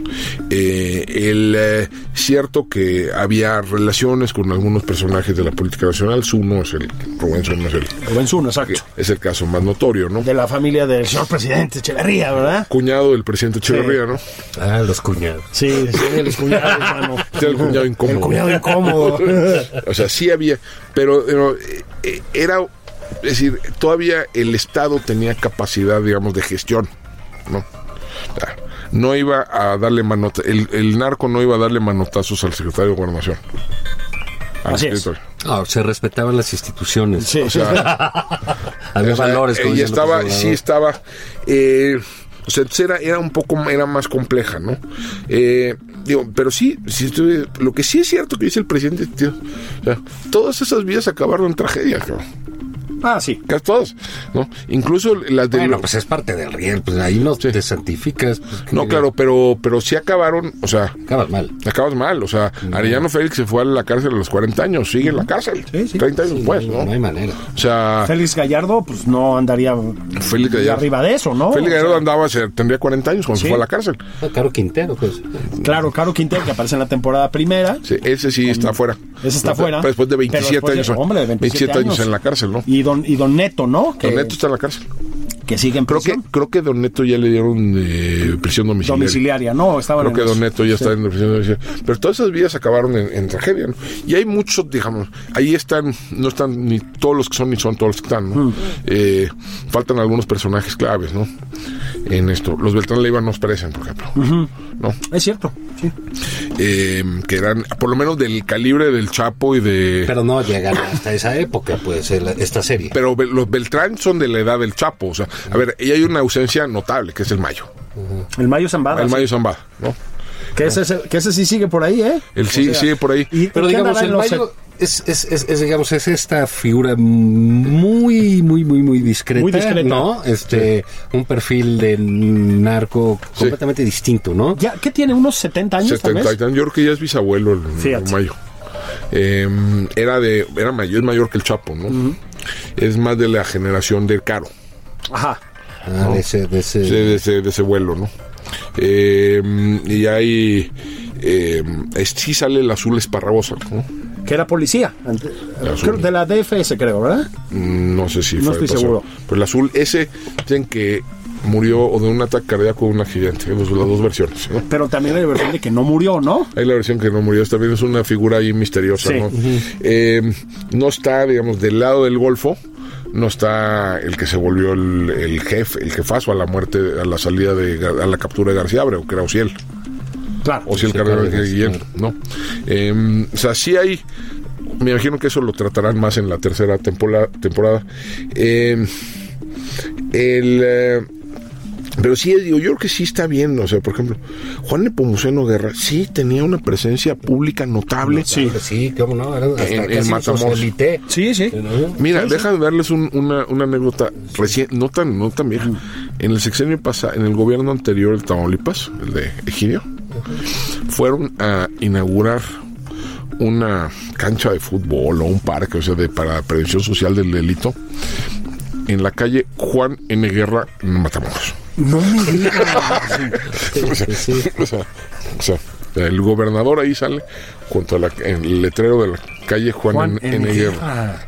Eh, el eh, cierto que había relaciones con algunos personajes de la política nacional. Zuno es el Rubén Zuno es el, Rubén Zuno, exacto. es el caso más notorio, ¿no? De la familia del señor presidente Echeverría, ¿verdad? Cuñado del presidente Echeverría, ¿no? Ah, los cuñados. Sí, sí, los cuñados, mano. Era el cuñado incómodo. El cuñado incómodo. O sea, sí había, pero, pero, eh, eh, era, es decir, todavía el Estado tenía capacidad, digamos, de gestión, ¿no? No iba a darle manota, el, el narco no iba a darle manotazos al secretario de Gobernación. Al Así es. Ah, se respetaban las instituciones. Sí, O sea, (laughs) Había o sea, valores. como y estaba, sí estaba, eh, o sea, era, era un poco, era más compleja, ¿no? Eh, digo, pero sí, si tú- lo que sí es cierto que dice el presidente, tío, o sea, todas esas vidas acabaron en tragedia, cabrón. Ah, sí. Casi todas, ¿no? Incluso las de... Bueno, pues es parte del riel, pues ahí no te santificas. pues, no, claro, pero, pero sí acabaron, o sea, Acabas mal. acabas mal. O sea, Arellano Félix se fue a la cárcel a los 40 años, sigue en la cárcel. Sí, sí. 30 años después, no, ¿no? hay manera. O sea, Félix Gallardo, pues no andaría Félix Gallardo. arriba de eso, ¿no? Félix O sea, Gallardo andaba, se- tendría 40 años cuando Sí. se fue a la cárcel. Ah, Caro Quintero, pues. Claro, Caro Quintero, que aparece en la temporada primera. Sí, ese sí está fuera. Ese está fuera. Después de Pero 27 después de- años. hombre, de 27 años en la cárcel, ¿no? Y don, y don Neto, ¿no? Que, Don Neto está en la cárcel. que sigue en Creo que, prisión. creo que Don Neto ya le dieron eh, prisión domiciliaria. Domiciliaria, no, estaban Creo en que eso. Don Neto ya Sí. está en prisión domiciliaria. Pero todas esas vidas acabaron en, en tragedia, ¿no? Y hay muchos, digamos, ahí están, no están ni todos los que son ni son todos los que están. ¿no? Eh, faltan algunos personajes claves, ¿no? En esto. Los Beltrán Leiva nos parecen, por ejemplo. ¿No? Es cierto, sí. Eh, que eran, por lo menos del calibre del Chapo y de... Pero no llegan hasta esa época, pues, el- esta serie. Pero los Beltrán son de la edad del Chapo, o sea, a ver, y hay una ausencia notable, que es el Mayo. El Mayo Zambada. el sí. Mayo Zambada, ¿no? Que, ese, que ese sí sigue por ahí, ¿eh? Él sí, O sea, sigue por ahí. Y, Pero ¿qué digamos, el Mayo es, es, es, es, digamos, es esta figura muy, muy, muy, muy discreta. Muy discreta. ¿No? Este, un perfil de narco completamente distinto, ¿no? Ya, ¿Qué tiene? ¿Unos 70 años tal 70 y vez? tantos. Yo creo que ya es bisabuelo el, el Fíjate. Mayo. Eh, era de, era mayor, es mayor que el Chapo, ¿no? Es más de la generación del Caro, Ajá. Ah, de ese, de ese- sí, de, ese, de ese vuelo, ¿no? Eh, y hay, eh, es- sí sale el azul esparrabosa, ¿no? Que era policía. ante- azul. creo, de la DFS, creo, ¿verdad? Mm, No sé si No fue estoy seguro. Pero el azul, ese, dicen que murió o de un ataque cardíaco o un accidente, las dos versiones, ¿no? Pero también hay versión de que no murió, ¿no? Hay la versión que no murió, esta también es una figura ahí misteriosa, Sí. ¿no? Eh, no está, digamos, del lado del Golfo, no está el que se volvió el, el jefe, el jefazo a la muerte, a la salida de, a la captura de García Abreu, que era Ociel, Claro. Ociel Sí, Carrero claro, Guillén. ¿no? Eh, o sea, sí hay, me imagino que eso lo tratarán más en la tercera temporada. temporada. Eh, el... pero sí, digo, yo creo que sí está bien, o sea, por ejemplo, Juan Nepomuceno Guerra sí tenía una presencia pública notable. Sí. Sí, cómo no, era hasta En- en Matamoros. Sí, sí. ¿no? Mira, déjame darles un- una, una anécdota recién, no tan, no tan vieja. En el sexenio pasado, en el gobierno anterior de Tamaulipas, el de Egidio, fueron a inaugurar una cancha de fútbol o un parque, o sea, de, para prevención social del delito, en la calle Juan N. Guerra, en Matamoros. No me digas. (laughs) o, sea, o sea, o sea, el gobernador ahí sale junto al letrero de la calle Juan, Juan N. N. Guerra. Guerra.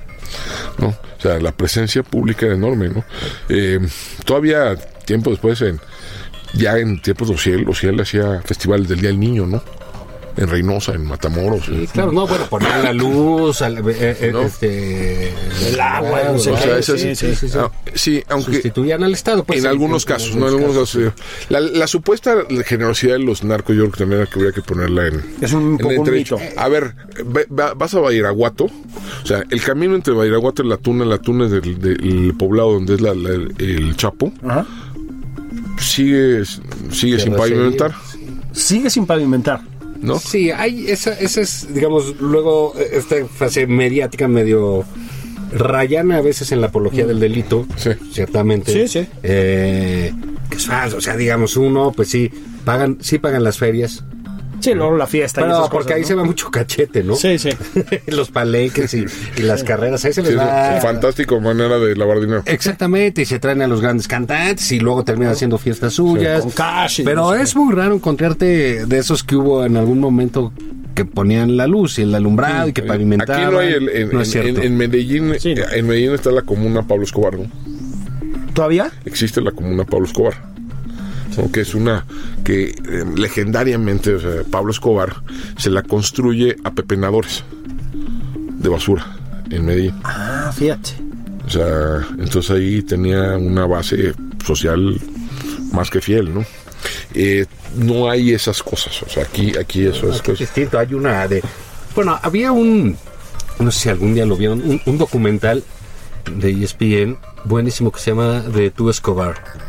¿no? O sea, la presencia pública era enorme, ¿no? Eh, todavía, tiempo después, en, ya en tiempos de Ociel, Ociel hacía festivales del Día del Niño, ¿no? En Reynosa, en Matamoros. Sí, claro, no, bueno, poner la luz, al- eh, eh, No. este, El agua, no sé O sea, esa sí, sí, sí, sí, sí. ah, sí, aunque sustituían al Estado. pues, en algunos casos, no en algunos casos. sí. La, la supuesta generosidad de los narcos, yo creo que también que habría que ponerla en. Es un en poco un mito. A ver, ve- va- vas a Badiraguato, o sea, el camino entre Badiraguato y la Tuna, la Tuna es del, del poblado donde es la- la- el Chapo, Ajá. sigue, sigue sin pavimentar, Sigue sin pavimentar. ¿No? Sí, hay esa, esa es, digamos, luego eh, esta fase mediática medio rayana a veces en la apología del delito, Sí. ciertamente. Sí, sí. Eh, que es falso, o sea, digamos, uno, pues sí, pagan, sí pagan las ferias, Sí, luego la fiesta y esas porque cosas, ahí ¿no? se va mucho cachete, ¿no? Sí, sí. (laughs) Los palenques y, y las carreras, ahí se les Sí, va... fantástico manera de lavar dinero. Exactamente, y se traen a los grandes cantantes y luego terminan haciendo fiestas suyas. con cash Pero no sé es muy raro encontrarte de esos que hubo en algún momento que ponían la luz y el alumbrado y que pavimentaban. Aquí no hay, el- en, No es en- cierto. en- en Medellín, Sí, no. en Medellín está la comuna Pablo Escobar, ¿no? ¿Todavía? existe la comuna Pablo Escobar. Que es una que eh, legendariamente o sea, Pablo Escobar se la construye a pepenadores de basura en Medellín. Ah, fíjate. O sea, entonces ahí tenía una base social más que fiel, ¿no? Eh, no hay esas cosas, o sea, aquí, aquí eso es... Aquí es distinto, hay una de... Bueno, había un... No sé si algún día lo vieron, un, un documental de ESPN buenísimo que se llama De Tu Escobar.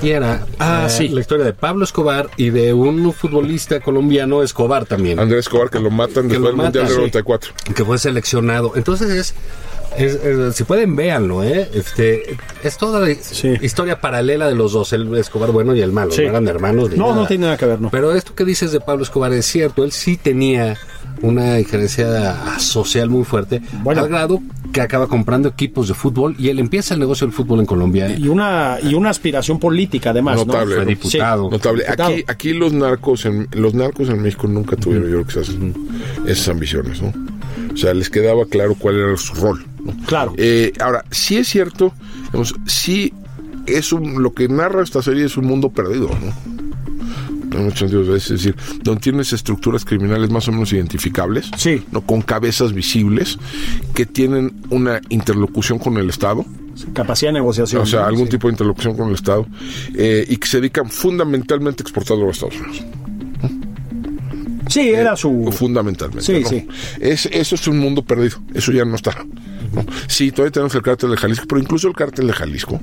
Y era Ah, eh, sí. la historia de Pablo Escobar y de un futbolista colombiano Escobar también. Andrés Escobar que lo matan Que después lo del Mundial matan, del sí. 94. que fue seleccionado. Entonces es Es- es- si pueden, véanlo, ¿eh? Este, es toda la Sí. historia paralela de los dos, el Escobar bueno y el malo. Sí. No eran hermanos. ni No, no tiene nada que ver, no. Pero esto que dices de Pablo Escobar es cierto. Él sí tenía una injerencia social muy fuerte, Bueno. al grado que acaba comprando equipos de fútbol y él empieza el negocio del fútbol en Colombia. Y una, y una aspiración política, además, Notable, ¿no? Diputado. Notable. Diputado. Aquí, aquí los narcos en los narcos en México nunca tuvieron, yo creo que esas, esas ambiciones, ¿no? O sea, les quedaba claro cuál era su rol. ¿no? Claro. Eh, ahora, sí es cierto, digamos, sí es un, lo que narra esta serie es un mundo perdido, ¿no? En muchos es decir, donde tienes estructuras criminales más o menos identificables, Sí. ¿no? con cabezas visibles, que tienen una interlocución con el Estado, Capacidad de negociación. o sea, algún Sí. tipo de interlocución con el Estado, eh, y que se dedican fundamentalmente a exportarlo a los Estados Unidos. Sí, era su... Fundamentalmente. Sí, ¿no? sí. Es, eso es un mundo perdido. Eso ya no está. ¿no? Sí, todavía tenemos el cártel de Jalisco, pero incluso el cártel de Jalisco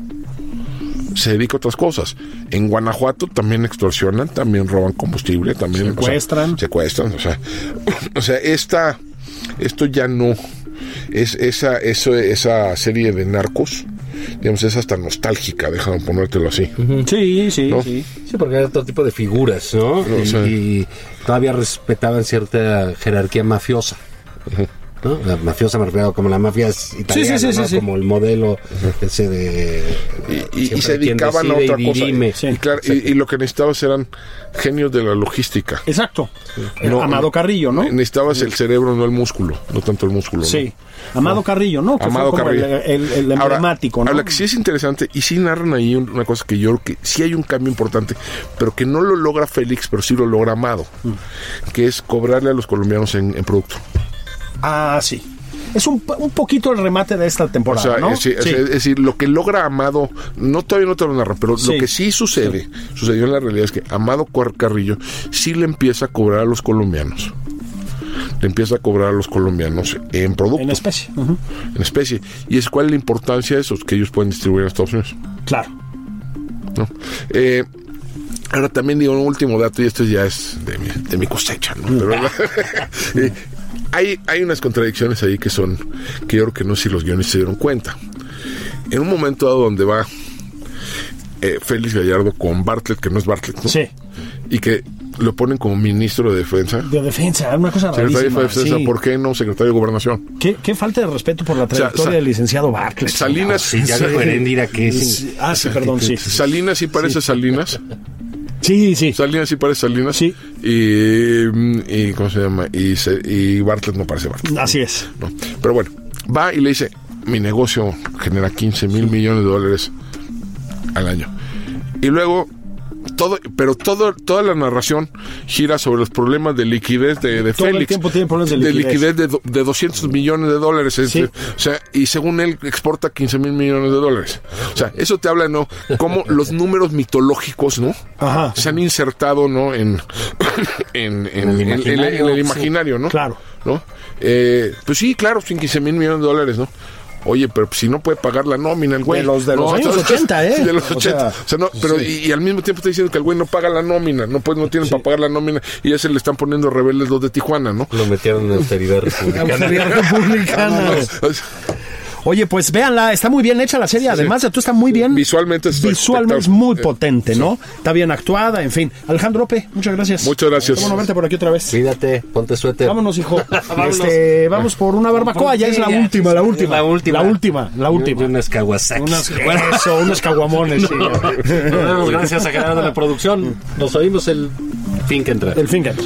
se dedica a otras cosas. En Guanajuato también extorsionan, también roban combustible, también o sea, Secuestran. secuestran. O sea, (clears throat) o sea, esta, esto ya no es esa, eso, esa serie de narcos. Digamos, es hasta nostálgica, déjame ponértelo así. Sí, sí, ¿No? sí. Sí, porque era otro tipo de figuras, ¿no? No, y, o sea- y todavía respetaban cierta jerarquía mafiosa. ¿No? La mafiosa me refiero como la mafia es italiana, sí, sí, ¿no? sí. como el modelo ese de... y, se dedicaban a otra y cosa. Y, claro, y, y lo que necesitabas eran genios de la logística. Exacto. No, Amado Carrillo, ¿no? Necesitabas el cerebro, no el músculo, no tanto el músculo. ¿no? Sí. Amado Carrillo, ¿no? Que Amado fue como Carrillo. El, el- el Ahora, emblemático, ¿no? Ahora, que sí es interesante, y sí narran ahí un- una cosa que yo creo que sí hay un cambio importante, pero que no lo logra Félix, pero sí lo logra Amado, Mm. que es cobrarle a los colombianos en, en producto. Ah, sí. Es un, un poquito el remate de esta O temporada, sea, ¿no? es, es- Sí. es decir, lo que logra Amado, no todavía no te lo narran, pero Sí. lo que sí sucede, sucedió en la realidad es que Amado Carrillo sí le empieza a cobrar a los colombianos. Le empieza a cobrar a los colombianos en producto. En especie. En especie. ¿Y es cuál es la importancia de esos que ellos pueden distribuir en Estados Unidos? Claro. ¿no? Eh, ahora también digo un último dato, y esto ya es de mi, de mi cosecha, ¿no? Pero, (laughs) (laughs) eh, hay, hay unas contradicciones ahí que son, que yo creo que no sé si los guionistas se dieron cuenta. En un momento dado donde va eh, Félix Gallardo con Bartlett, que no es Bartlett, ¿no? Sí. Y que lo ponen como ministro de defensa. De defensa, una cosa Secretario de defensa, sí. ¿por qué no secretario de gobernación? ¿Qué, qué falta de respeto por la trayectoria del licenciado Bartlett. Salinas, Sí, ya Heréndira que es... Sí. Ah, sí, perdón, sí. Salinas sí parece Salinas. Sí, sí. Salinas sí parece Salinas. Sí. Y, mm, y ¿cómo se llama? Y, se- y Bartlett no parece Bartlett. Así es. ¿no? Pero bueno, va y le dice, mi negocio genera 15 mil millones de dólares al año. Y luego, todo, pero todo, toda la narración gira sobre los problemas de liquidez de, de Todo el Félix. tiempo tiene problemas de liquidez. de, do- de 200 millones de dólares. Es Sí. o sea, y según él exporta 15 mil millones de dólares. O sea, eso te habla, ¿no? Cómo (laughs) los números mitológicos, ¿no? Ajá. Se han insertado, ¿no? En, (coughs) en, en- el en- en- en imaginario, el sí. imaginario, ¿no? Claro. ¿no? Eh, pues sí, claro, sin 15 mil millones de dólares, ¿no? Oye, pero si no puede pagar la nómina el güey. De los- de los No, años entonces- 80, ¿eh? (laughs) De los O 80. sea, O sea, no, pero y, y al mismo tiempo está diciendo que el güey no paga la nómina, no puede, no tienen para pagar la nómina y ya se le están poniendo rebeldes los de Tijuana, ¿no? Lo metieron en austeridad (laughs) republicana. Autoridad republicana. (laughs) Oye, pues véanla, está muy bien hecha la serie, además de tú está muy bien. Visualmente es Visualmente es muy potente, ¿no? Está bien actuada, en fin. Alejandro Ope, muchas gracias. Muchas gracias. Qué bueno verte por aquí otra vez. Cuídate, ponte suéter. Vámonos, hijo. (laughs) Vámonos. Este, vamos por una barbacoa, ya es la Sí, última, la última. La última. La última, la última. Unas. Unas, eso, unos caguamones. sí. (laughs) Nos vemos, gracias a Gerardo de la producción. Nos oímos el fin que entra. El fin que entra.